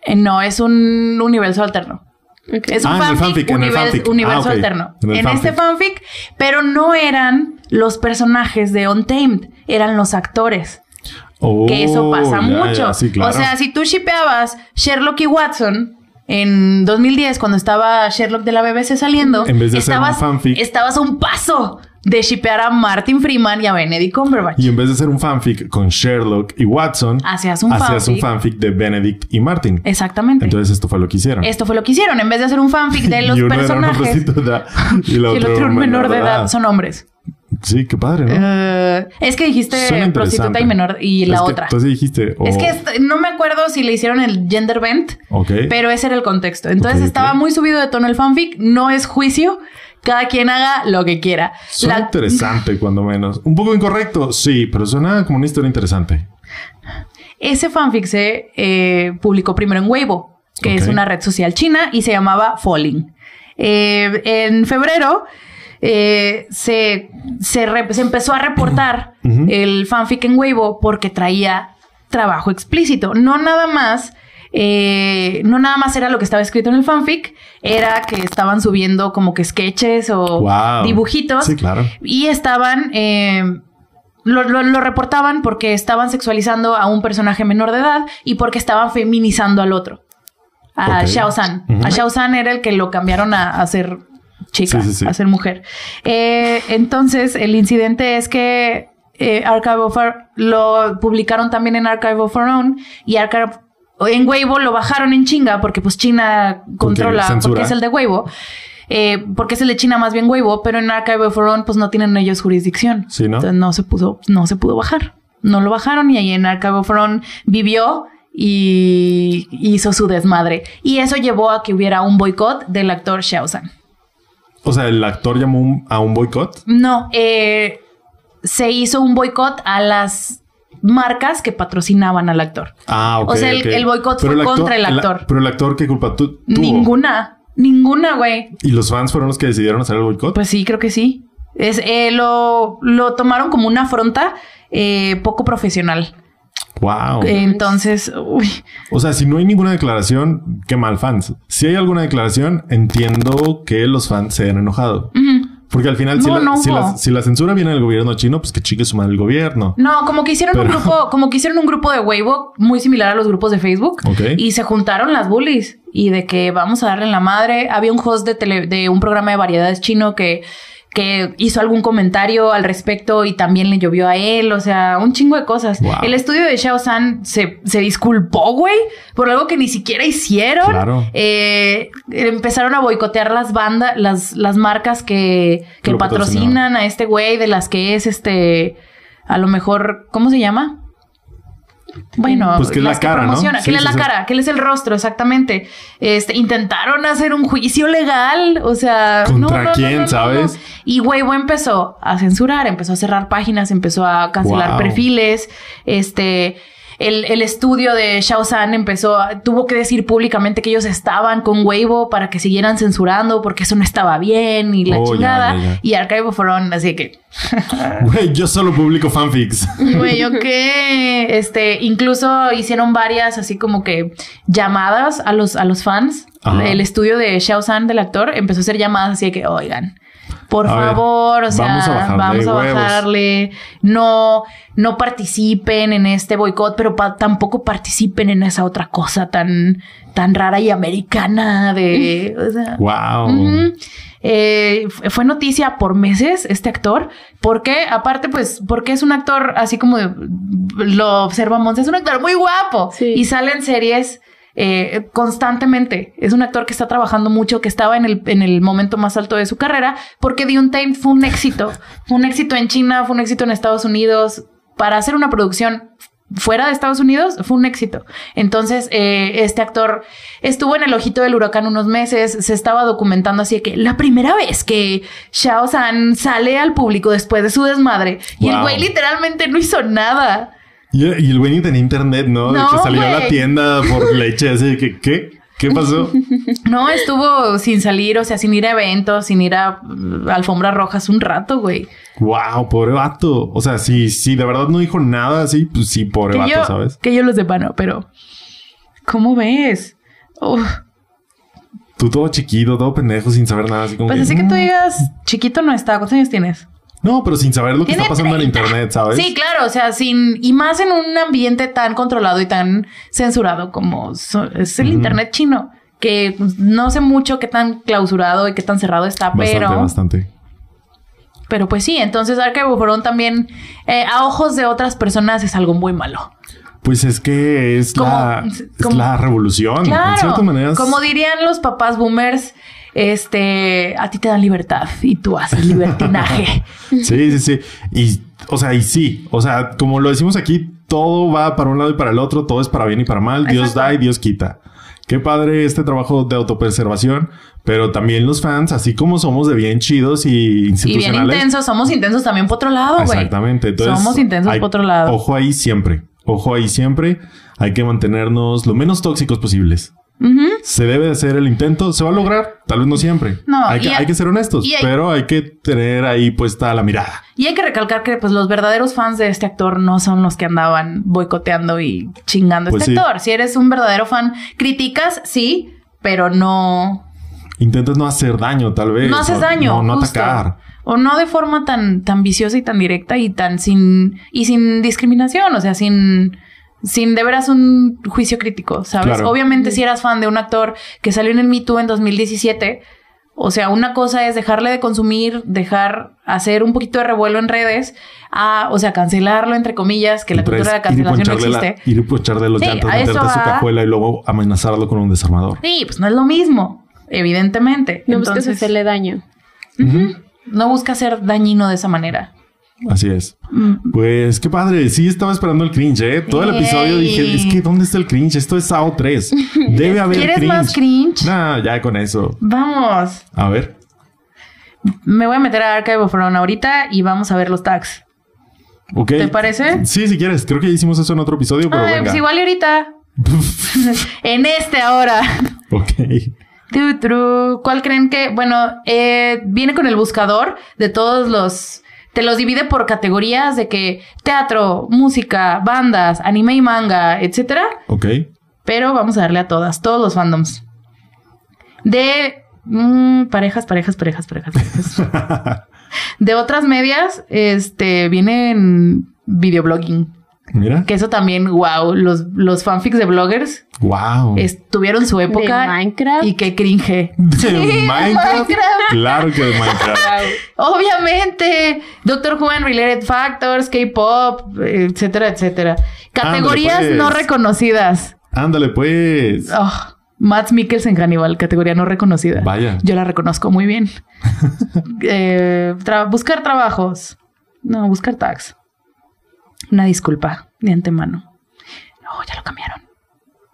Eh, no, es un universo alterno. Es un Ah, en el fanfic, fanfic, en el univers- fanfic. universo Ah, alterno. En este fanfic. pero no eran los personajes de Untamed, eran los actores. Oh, que eso pasa ya, mucho. ya, sí, claro. O sea, si tú shipeabas Sherlock y Watson en 2010, cuando estaba Sherlock de la BBC saliendo, En vez de hacer un estabas, fanfic. estabas a un paso de shipear a Martin Freeman y a Benedict Cumberbatch. Y en vez de hacer un fanfic con Sherlock y Watson, Hacías un hacías un fanfic. fanfic de Benedict y Martin. Exactamente. Entonces esto fue lo que hicieron. Esto fue lo que hicieron. En vez de hacer un fanfic de [LAUGHS] los y uno personajes. era una prostituta y, [LAUGHS] y el otro, un menor de edad. Son hombres. Sí, qué padre, ¿no? Eh, es que dijiste prostituta y menor y la Es que otra. Entonces dijiste. Es que no me acuerdo si le hicieron el gender bent, Ok. pero ese era el contexto. Entonces estaba muy subido de tono el fanfic. No es juicio. Cada quien haga lo que quiera. Suena La- interesante, cuando menos. Un poco incorrecto, sí, pero suena como una historia interesante. Ese fanfic se eh, publicó primero en Weibo, que es una red social china y se llamaba Falling. Eh, en febrero eh, se, se, re- se empezó a reportar el fanfic en Weibo porque traía trabajo explícito. No nada más. Eh, no nada más era lo que estaba escrito en el fanfic, era que estaban subiendo como que sketches o Wow. dibujitos Sí, claro. y estaban eh, lo, lo- lo reportaban porque estaban sexualizando a un personaje menor de edad y porque estaban feminizando al otro. A Ok. Xiao San. A Xiao San era el que lo cambiaron a, a ser chica, Sí, sí, sí. a ser mujer. Eh, entonces, el incidente es que eh, Archive of Our- lo publicaron también en Archive of Our Own y Archive en Weibo lo bajaron en chinga porque pues China controla porque es el de Weibo. eh, porque es el de China más bien Weibo, pero en Archive of pues no tienen ellos jurisdicción. Sí, ¿no? Entonces no se pudo, no se pudo bajar. No lo bajaron y ahí en Archive Front vivió y hizo su desmadre. Y eso llevó a que hubiera un boicot del actor Xiao San. O sea, el actor llamó un- a un boicot. No, eh, se hizo un boicot a las marcas que patrocinaban al actor. Ah, ok. O sea, el- boicot fue actor- contra el actor. pero el actor, ¿qué culpa tuvo? Ninguna, ninguna, güey. ¿Y los fans fueron los que decidieron hacer el boicot? Pues sí, creo que sí. Es, eh, lo, lo tomaron como una afronta eh, poco profesional. wow. Entonces, uy, O sea, si no hay ninguna declaración, qué mal fans. Si hay alguna declaración, entiendo que los fans se han enojado. Porque al final, si, la, no si, la, si la censura viene del gobierno chino, pues que chique su madre el gobierno. No, como que hicieron un grupo, como que hicieron un grupo de Weibo muy similar a los grupos de Facebook. Ok. Y se juntaron las bullies. Y de que vamos a darle en la madre. Había un host de tele, de un programa de variedades chino que, que hizo algún comentario al respecto y también le llovió a él. O sea, un chingo de cosas. Wow. El estudio de Xiao San se, se disculpó, güey, por algo que ni siquiera hicieron. Claro. Eh, empezaron a boicotear las bandas, las, las marcas que, Que patrocinan a este güey, de las que es este, a lo mejor, ¿cómo se llama? Bueno, Pues que es la cara, ¿no? promociona, que Sí, es sí, la sí. cara, que él es el rostro, exactamente. Este, intentaron hacer un juicio legal, o sea, ¿Contra no, no, quién, no, sabes? Y Weibo empezó a censurar, empezó a cerrar páginas, empezó a cancelar Wow. perfiles, este, el, el estudio de Shao San empezó, a- tuvo que decir públicamente que ellos estaban con Weibo para que siguieran censurando porque eso no estaba bien y la Oh, ya, chingada. ya, ya. Y Archive fueron así que, [LAUGHS] Güey, yo solo publico fanfics. Güey, yo qué. Este, incluso hicieron varias así como que llamadas a los, a los fans. Ajá. El estudio de Xiao San, del actor, empezó a hacer llamadas así de que, oigan, por A ver, favor, o sea, vamos a bajarle vamos a huevos". bajarle. No, no participen en este boicot, pero pa- tampoco participen en esa otra cosa tan, tan rara y americana de. o sea, wow. Eh, fue noticia por meses este actor, porque aparte, pues, porque es un actor así como de- lo observamos, es un actor muy guapo Sí. y sale en series eh, constantemente. Es un actor que está trabajando mucho, que estaba en el, en el momento más alto de su carrera, porque The Untamed fue un éxito. Fue un éxito en China, fue un éxito en Estados Unidos. Para hacer una producción fuera de Estados Unidos fue un éxito. Entonces, eh, este actor estuvo en el ojito del huracán unos meses, se estaba documentando así de que la primera vez que Shao San sale al público después de su desmadre y el güey literalmente no hizo nada. Y, el güey ni tenía internet, ¿no? De No, que salió a la tienda por [LAUGHS] leche, así que, ¿qué? ¿Qué pasó? [LAUGHS] No, estuvo sin salir, o sea, sin ir a eventos, sin ir a uh, alfombras rojas un rato, güey. wow, pobre vato. O sea, si, si de verdad no dijo nada así, pues sí, pobre Que vato, yo, ¿sabes? que yo lo sepa, no, pero ¿cómo ves? Uf, Tú todo chiquito, todo pendejo, sin saber nada, así como pues que, así que tú "Mm". digas, chiquito no está, ¿cuántos años tienes? No, pero sin saber lo que está pasando 30. en internet, ¿sabes? Sí, claro, o sea, sin y más en un ambiente tan controlado y tan censurado como so- es el internet chino, que no sé mucho qué tan clausurado y qué tan cerrado está, Bastante, pero bastante. pero pues sí, entonces Our Own también eh, a ojos de otras personas es algo muy malo. Pues es que es, Como- la, es como- la revolución. En Claro, ciertas maneras. como dirían los papás boomers, este, a ti te dan libertad y tú haces libertinaje. [LAUGHS] Sí, sí, sí. Y, o sea, y sí. O sea, como lo decimos aquí, todo va para un lado y para el otro, todo es para bien y para mal. Dios Exacto. da y Dios quita. Qué padre este trabajo de autopreservación, pero también los fans, así como somos de bien chidos y y bien intensos, somos intensos también por otro lado, güey. Exactamente. Entonces, somos intensos hay- por otro lado. Ojo ahí siempre. Ojo ahí siempre. Hay que mantenernos lo menos tóxicos posibles. Se debe de hacer el intento. Se va a lograr. Tal vez no siempre. No, hay, que, hay que ser honestos, hay- pero hay que tener ahí puesta la mirada. Y hay que recalcar que pues los verdaderos fans de este actor no son los que andaban boicoteando y chingando a Pues este sí. actor. Si eres un verdadero fan, criticas, sí, pero no, Intentas no hacer daño, tal vez. no haces o daño. No, no justo. atacar. O no de forma tan, tan viciosa y tan directa y tan sin, y sin discriminación, o sea, sin, sin de veras un juicio crítico, ¿sabes? Claro. Obviamente si eras fan de un actor que salió en el Me Too en 2017, o sea, una cosa es dejarle de consumir, dejar hacer un poquito de revuelo en redes, a, o sea, cancelarlo entre comillas, que la Y cultura de cancelación no poncharle la- existe. ir y poncharle los Sí, llantos, meterte a su cajuela y luego amenazarlo con un desarmador. Sí, pues no es lo mismo, evidentemente. No busques Entonces, hacerle daño. no busca ser dañino de esa manera. Así es. Mm. Pues qué padre. Sí, estaba esperando el cringe, ¿eh? Todo el episodio Ey. dije, es que ¿dónde está el cringe? Esto es SAO 3. [LAUGHS] Debe haber ¿Quieres cringe. más cringe? Nah, ya con eso. Vamos. A ver. Me voy a meter a Archive of Ron ahorita y vamos a ver los tags. Ok. ¿Te parece? Sí, si quieres. Creo que ya hicimos eso en otro episodio, pero Ay, venga. pues igual y ahorita. [LAUGHS] en este ahora. ok. ¿Cuál creen que? Bueno, eh, viene con el buscador de todos los. Te los divide por categorías de que teatro, música, bandas, anime y manga, etcétera. Ok. Pero vamos a darle a todas, todos los fandoms. De mm, parejas, parejas, parejas, parejas, parejas. [LAUGHS] de otras medias, este, vienen videoblogging. Mira. Que eso también, wow, los, los fanfics de bloggers Wow. tuvieron su época. De Minecraft. Y que cringe. ¿De Minecraft? Minecraft. Claro que de Minecraft. Obviamente, Doctor Who and Related Factors, K-pop, etcétera, etcétera. Categorías Ándale, pues. no reconocidas. Ándale, pues. Oh, Matt Mikkelsen Hannibal, categoría no reconocida. Vaya. Yo la reconozco muy bien. [LAUGHS] Eh, tra- buscar trabajos. No, buscar tags. Una disculpa de antemano. No, ya lo cambiaron.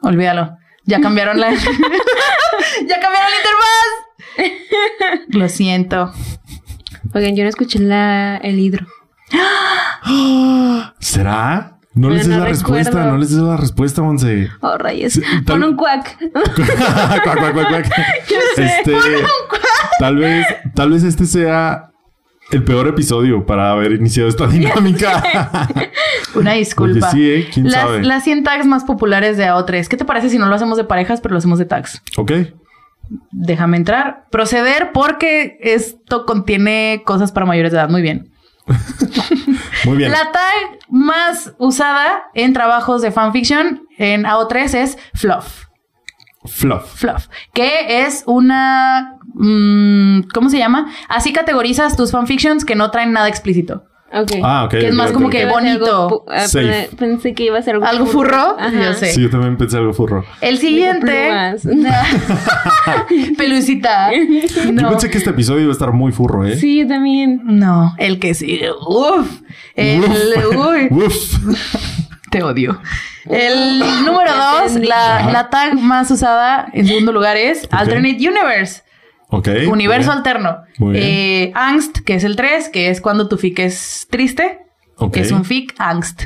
Olvídalo. Ya cambiaron la. [LAUGHS] [LAUGHS] ya cambiaron la interfaz. [LAUGHS] Lo siento. Oigan, yo no escuché la, el hidro. [GASPS] ¿Será? No les des la no respuesta, no les des la respuesta, Monse. Oh, rayos. Pon un cuac. cuac, cuac, cuac, cuac. Este, tal vez, tal vez este sea el peor episodio para haber iniciado esta dinámica. [LAUGHS] Una disculpa. sí, ¿eh? ¿Quién las, sabe? las 100 tags más populares de AO3. ¿Qué te parece si no lo hacemos de parejas, pero lo hacemos de tags? ok. Déjame entrar. Proceder porque esto contiene cosas para mayores de edad. Muy bien. [LAUGHS] Muy bien. La tag más usada en trabajos de fanfiction en AO3 es fluff. Fluff. Fluff. Que es una... mm, ¿Cómo se llama? Así categorizas tus fanfictions que no traen nada explícito. Ok. Ah, ok. Que es más como que bonito. ah, Safe. Pensé que iba a ser algo, ¿Algo furro? Yo sé. Sí, yo también pensé algo furro. El siguiente... [LAUGHS] [LAUGHS] Pelucita. [LAUGHS] Yo No. pensé que este episodio iba a estar muy furro, ¿eh? Sí, yo también. No, el que sigue. Uf. El, uy, Uf. te odio. El número dos, la tag más usada en segundo lugar es Alternate Universe. Ok. Universo bien. alterno. Muy bien. Eh, angst, que es el 3, que es cuando tu fic es triste. Que es un fic, angst.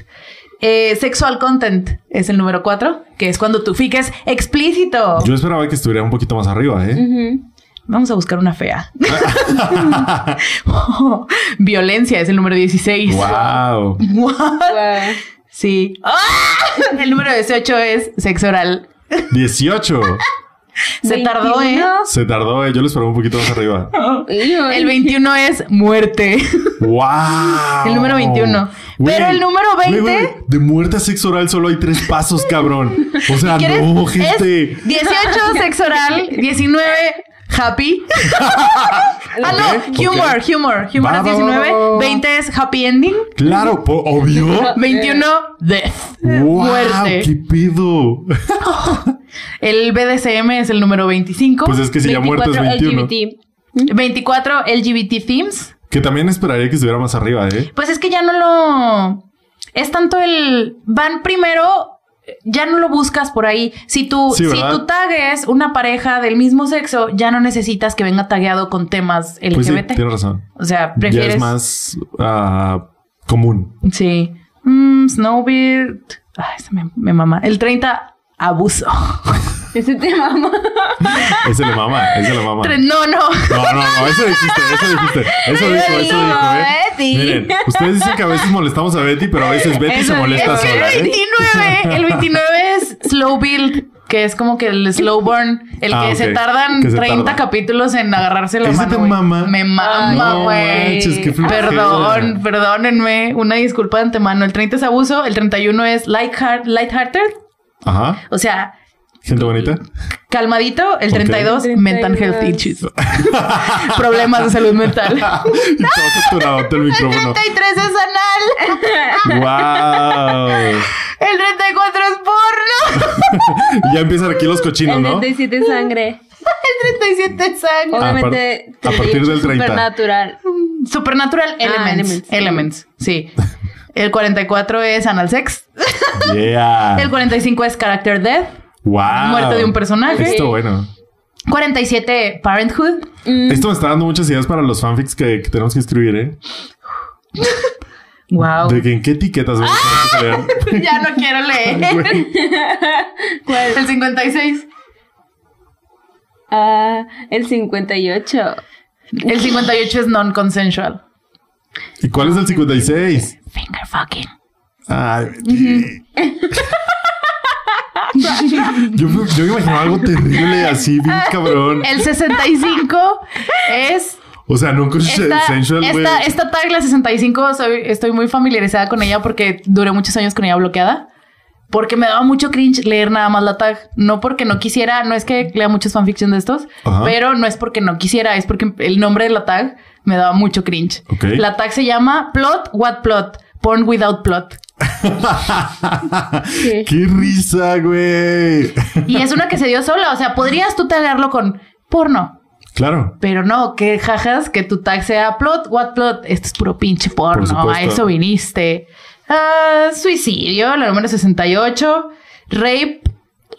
Eh, sexual content es el número 4, que es cuando tu fic es explícito. Yo esperaba que estuviera un poquito más arriba, ¿eh? Vamos a buscar una fea. [LAUGHS] [LAUGHS] Violencia es el número 16. wow. Sí. ¡Ah! El número 18 es sexo oral. 18. [LAUGHS] Se tardó, ¿eh? 21. Se tardó, ¿eh? Yo lo esperaba un poquito más arriba. [LAUGHS] El 21 es muerte. [LAUGHS] ¡Wow! El número 21. Pero el número 20 güey, güey, de muerte a sexo oral solo hay tres pasos, cabrón. O sea, no, gente. Es 18 sexo oral, 19 happy. ah, no, Ok, humor, humor. Humor es va, va, 19, va, va. 20 es happy ending, Claro, po- obvio. 21 death, ¡Wow! muerte. ¡Qué pedo! El BDSM es el número 25. Pues es que si ya muerto es 21. LGBT. 24 LGBT themes. Que también esperaría que estuviera más arriba, ¿eh? Pues es que ya no lo. Es tanto el. Van primero. Ya no lo buscas por ahí. Si Sí, si ¿verdad? tu tag es una pareja del mismo sexo, ya no necesitas que venga tagueado con temas LGBT. Pues sí, tienes razón. O sea, Ya prefieres. es más ah, común. Sí. Mm, Snowbeard. Ay, se me, me mama. El 30, abuso. [LAUGHS] Ese te mama. Ese le mama, ese le mama. No, no. No, no, no, eso dijiste, eso dijiste. Eso dijo, eso no, dijo, ¿eh? Betty. Miren, ustedes dicen que a veces molestamos a Betty, pero a veces Betty Eso se molesta Es sola, el ¿eh? 29, el 29 es slow build, que es como que el slow burn, el Ah, que ok. se tardan Que se 30 tarda. capítulos en agarrarse la ¿Ese mano. te mama? Me mama, No güey. flojera. Perdón, perdónenme. Una disculpa de antemano. El 30 es abuso, el 31 es light heart, lighthearted, Ajá. o sea, Gente bonita. calmadito. El Ok. 32, 32. mental health issues. [LAUGHS] Problemas de salud mental. [LAUGHS] Todo saturado el El micrófono. 33 es anal. ¡Wow! El 34 es porno. Y [LAUGHS] ya empiezan aquí los cochinos, El ¿no? 37 sangre. 37 sangre. Obviamente. a partir del 30. Supernatural. Supernatural Elements. Elements. Elements. sí. El 44 es Anal Sex. Yeah. El 45 es Character Death. wow. muerte de un personaje. Esto bueno. 47 Parenthood. Esto me está dando muchas ideas para los fanfics que, que tenemos que escribir, ¿eh? Wow. De que en qué etiquetas vamos a leer. [LAUGHS] ya no quiero leer. [LAUGHS] ¿Cuál? El 56. Ah, el 58. El 58 es non-consensual. ¿Y cuál es el 56? Finger fucking. Ay, [LAUGHS] yo, me- yo me imaginaba algo terrible así, bien cabrón. El 65 es O sea, no con esta, sensual, güey. esta, esta tag, la 65, soy- estoy muy familiarizada con ella porque duré muchos años con ella bloqueada. Porque me daba mucho cringe leer nada más la tag. No porque no quisiera, no es que lea muchos fanfiction de estos, Ajá. pero no es porque no quisiera, es porque el nombre de la tag me daba mucho cringe. Ok. La tag se llama Plot What Plot, Porn Without Plot. [LAUGHS] ¿Qué? ¡Qué risa, güey! Y es una que se dio sola, o sea, podrías tú tagarlo con porno. claro. Pero no, que jajas que tu tag sea plot, what plot. Esto es puro pinche porno. supuesto. A eso viniste. Ah, suicidio, la número 68. Rape,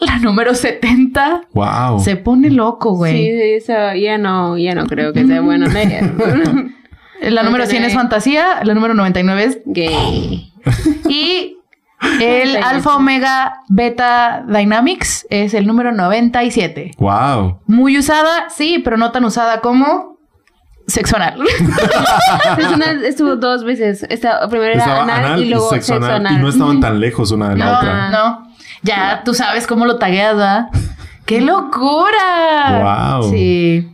la número 70. Wow. Se pone loco, güey. sí, eso ya no, ya no creo que sea bueno leer. [LAUGHS] La número 100 es fantasía, la número 99 es Gay. [LAUGHS] y el alfa omega beta dynamics es el número 97. Wow. Muy usada, sí, pero no tan usada como sexo anal. Una- [LAUGHS] estuvo dos veces. Esta, primero era Estaba anal, y luego sexo sexo anal, anal. Y no estaban [LAUGHS] tan lejos una de la No, otra. no. Ya tú sabes cómo lo tagueas, ¿verdad? ¡Qué locura! Wow. Sí.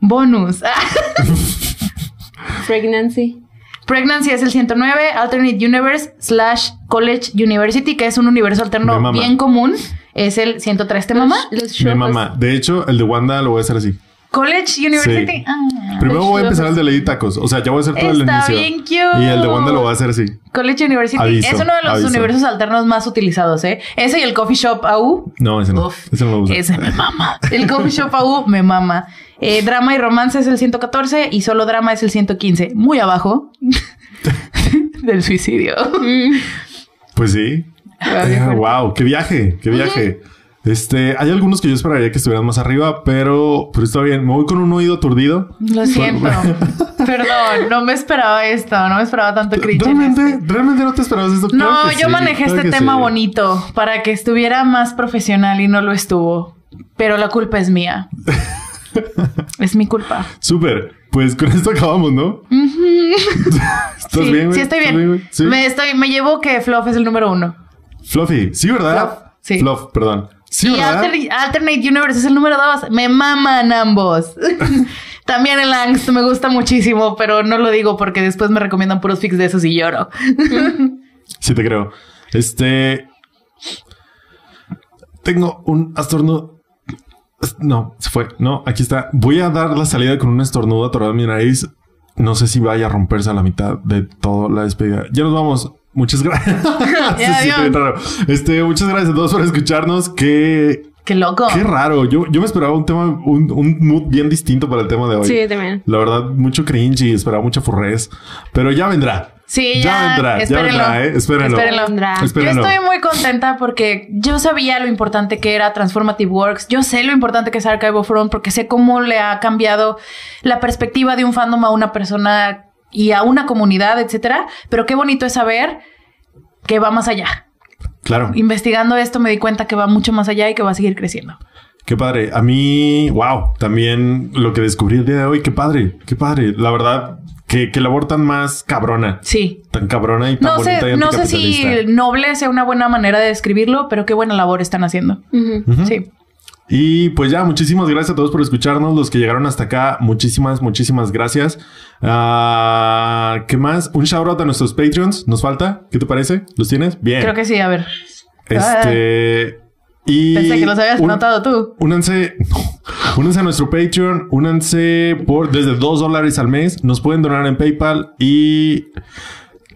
Bonus. [LAUGHS] Pregnancy. Pregnancy es el 109, Alternate Universe slash College University, que es un universo alterno bien común. Es el 103, ¿te mamá? Los Mi shorts. mamá. De hecho, el de Wanda lo voy a hacer así. College University. Sí. Ah. Primero voy a empezar el de Lady Tacos. O sea, ya voy a hacer todo el Está inicio. bien cute. Y el de Wanda lo voy a hacer así. College University Aviso, es uno de los aviso. universos alternos más utilizados, ¿eh? Ese y el Coffee Shop AU. No, ese no. Uf, ese no lo uso. Ese me mama. El Coffee Shop AU me mama. Eh, drama y romance es el 114 y solo drama es el 115. Muy abajo [LAUGHS] del suicidio. Pues sí. wow, qué viaje, qué viaje. Este, hay algunos que yo esperaría que estuvieran más arriba, pero, pero está bien. Me voy con un oído aturdido. Lo siento. [LAUGHS] Perdón, no me esperaba esto. No me esperaba tanto en ¿Realmente, este. realmente no te esperabas esto? No, Claro yo sí, manejé claro este tema sí. bonito para que estuviera más profesional y no lo estuvo. Pero la culpa es mía. [LAUGHS] es mi culpa. Súper. Pues con esto acabamos, ¿no? [LAUGHS] ¿Estás sí, bien, sí estoy ¿Estás bien. Sí. Me estoy, me llevo que Fluff es el número uno. Fluffy. Sí, ¿verdad? Fluff, sí. Fluff, perdón. Sí, y ¿verdad? Alter- Alternate Universe es el número dos. Me maman ambos. [LAUGHS] También el Angst me gusta muchísimo, pero no lo digo porque después me recomiendan puros fix de esos y lloro. [LAUGHS] Sí, te creo. Este. Tengo un estornudo. No, se fue. No, aquí está. Voy a dar la salida con un estornudo atorado en mi nariz. No sé si vaya a romperse a la mitad de toda la despedida. Ya nos vamos. Muchas gracias. [LAUGHS] Ya, bien raro. Este, muchas gracias a todos por escucharnos. Qué, Qué loco. qué raro. Yo, yo me esperaba un tema, un, un mood bien distinto para el tema de hoy. Sí, también. La verdad, mucho cringe y esperaba mucha furrez. Pero ya vendrá. Sí, Ya ya. vendrá, ya espérenlo. vendrá, ¿eh? Espérenlo. Espérenlo. Vendrá. Yo Espérenlo. estoy muy contenta porque yo sabía lo importante que era Transformative Works. Yo sé lo importante que es Archive of Rome porque sé cómo le ha cambiado la perspectiva de un fandom a una persona y a una comunidad, etcétera. Pero qué bonito es saber que va más allá. Claro. Investigando esto me di cuenta que va mucho más allá y que va a seguir creciendo. Qué padre. A mí, wow, también lo que descubrí el día de hoy, qué padre, qué padre. La verdad, que, que labor tan más cabrona, Sí. tan cabrona y tan No bonita y sé, no sé si noble sea una buena manera de describirlo, pero qué buena labor están haciendo. Sí. Y pues ya, muchísimas gracias a todos por escucharnos. Los que llegaron hasta acá, muchísimas, muchísimas gracias. Ah, ¿Qué más? Un shout out a nuestros Patreons. ¿Nos falta? ¿Qué te parece? ¿Los tienes? Bien. Creo que sí, a ver. Este. Y Pensé que los habías un- notado tú. Únanse, únanse a nuestro Patreon, únanse por desde dos dólares al mes. Nos pueden donar en PayPal y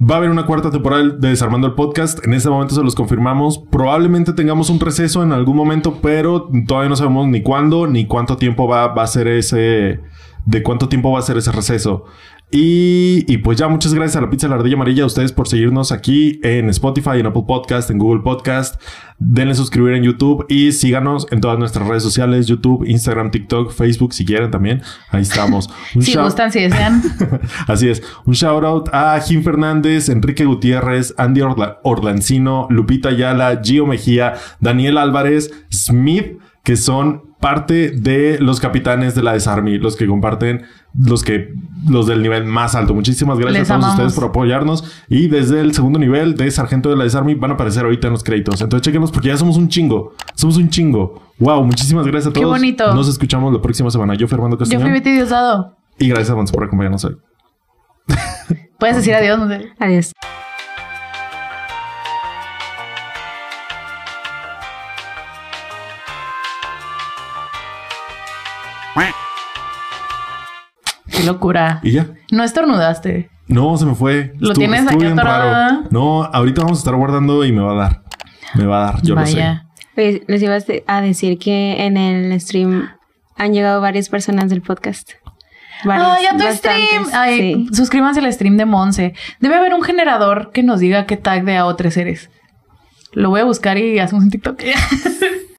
Va a haber una cuarta temporada de Desarmando el Podcast. En este momento se los confirmamos. Probablemente tengamos un receso en algún momento, pero todavía no sabemos ni cuándo ni cuánto tiempo va, va a ser ese. De cuánto tiempo va a ser ese receso. Y, y pues ya, muchas gracias a la Pizza de la Ardilla Amarilla, a ustedes por seguirnos aquí en Spotify, en Apple Podcast, en Google Podcast. Denle suscribir en YouTube y síganos en todas nuestras redes sociales, YouTube, Instagram, TikTok, Facebook, si quieren también. Ahí estamos. Un [LAUGHS] Si gustan, si desean. [LAUGHS] Así es. Un shout out a Jim Fernández, Enrique Gutiérrez, Andy Orla- Orlancino, Lupita Ayala, Gio Mejía, Daniel Álvarez, Smith, que son parte de los capitanes de la Desarmy, los que comparten, los que, los del nivel más alto. Muchísimas gracias Les a todos amamos. ustedes por apoyarnos. Y desde el segundo nivel de sargento de la Desarmy van a aparecer ahorita en los créditos. Entonces chequenos porque ya somos un chingo. Somos un chingo. Wow, muchísimas gracias a Qué todos. bonito. Nos escuchamos la próxima semana. Yo, Fernando Yo Castañón. fui Betty Diosdado. Y gracias a Monse por acompañarnos hoy. Puedes decir adiós. Adiós. Locura. Y ya. No estornudaste. No, se me fue. Lo tienes aquí bien atorado, raro. No, ahorita vamos a estar guardando y me va a dar. Me va a dar, yo lo sé. Vaya. Pues, les iba a de- a decir que en el stream han llegado varias personas del podcast. Varias, Ay, a tu bastantes, stream. Ay, sí. suscríbanse al stream de Monse. Debe haber un generador que nos diga qué tag de AO3 eres. Lo voy a buscar y hacemos un TikTok. [LAUGHS]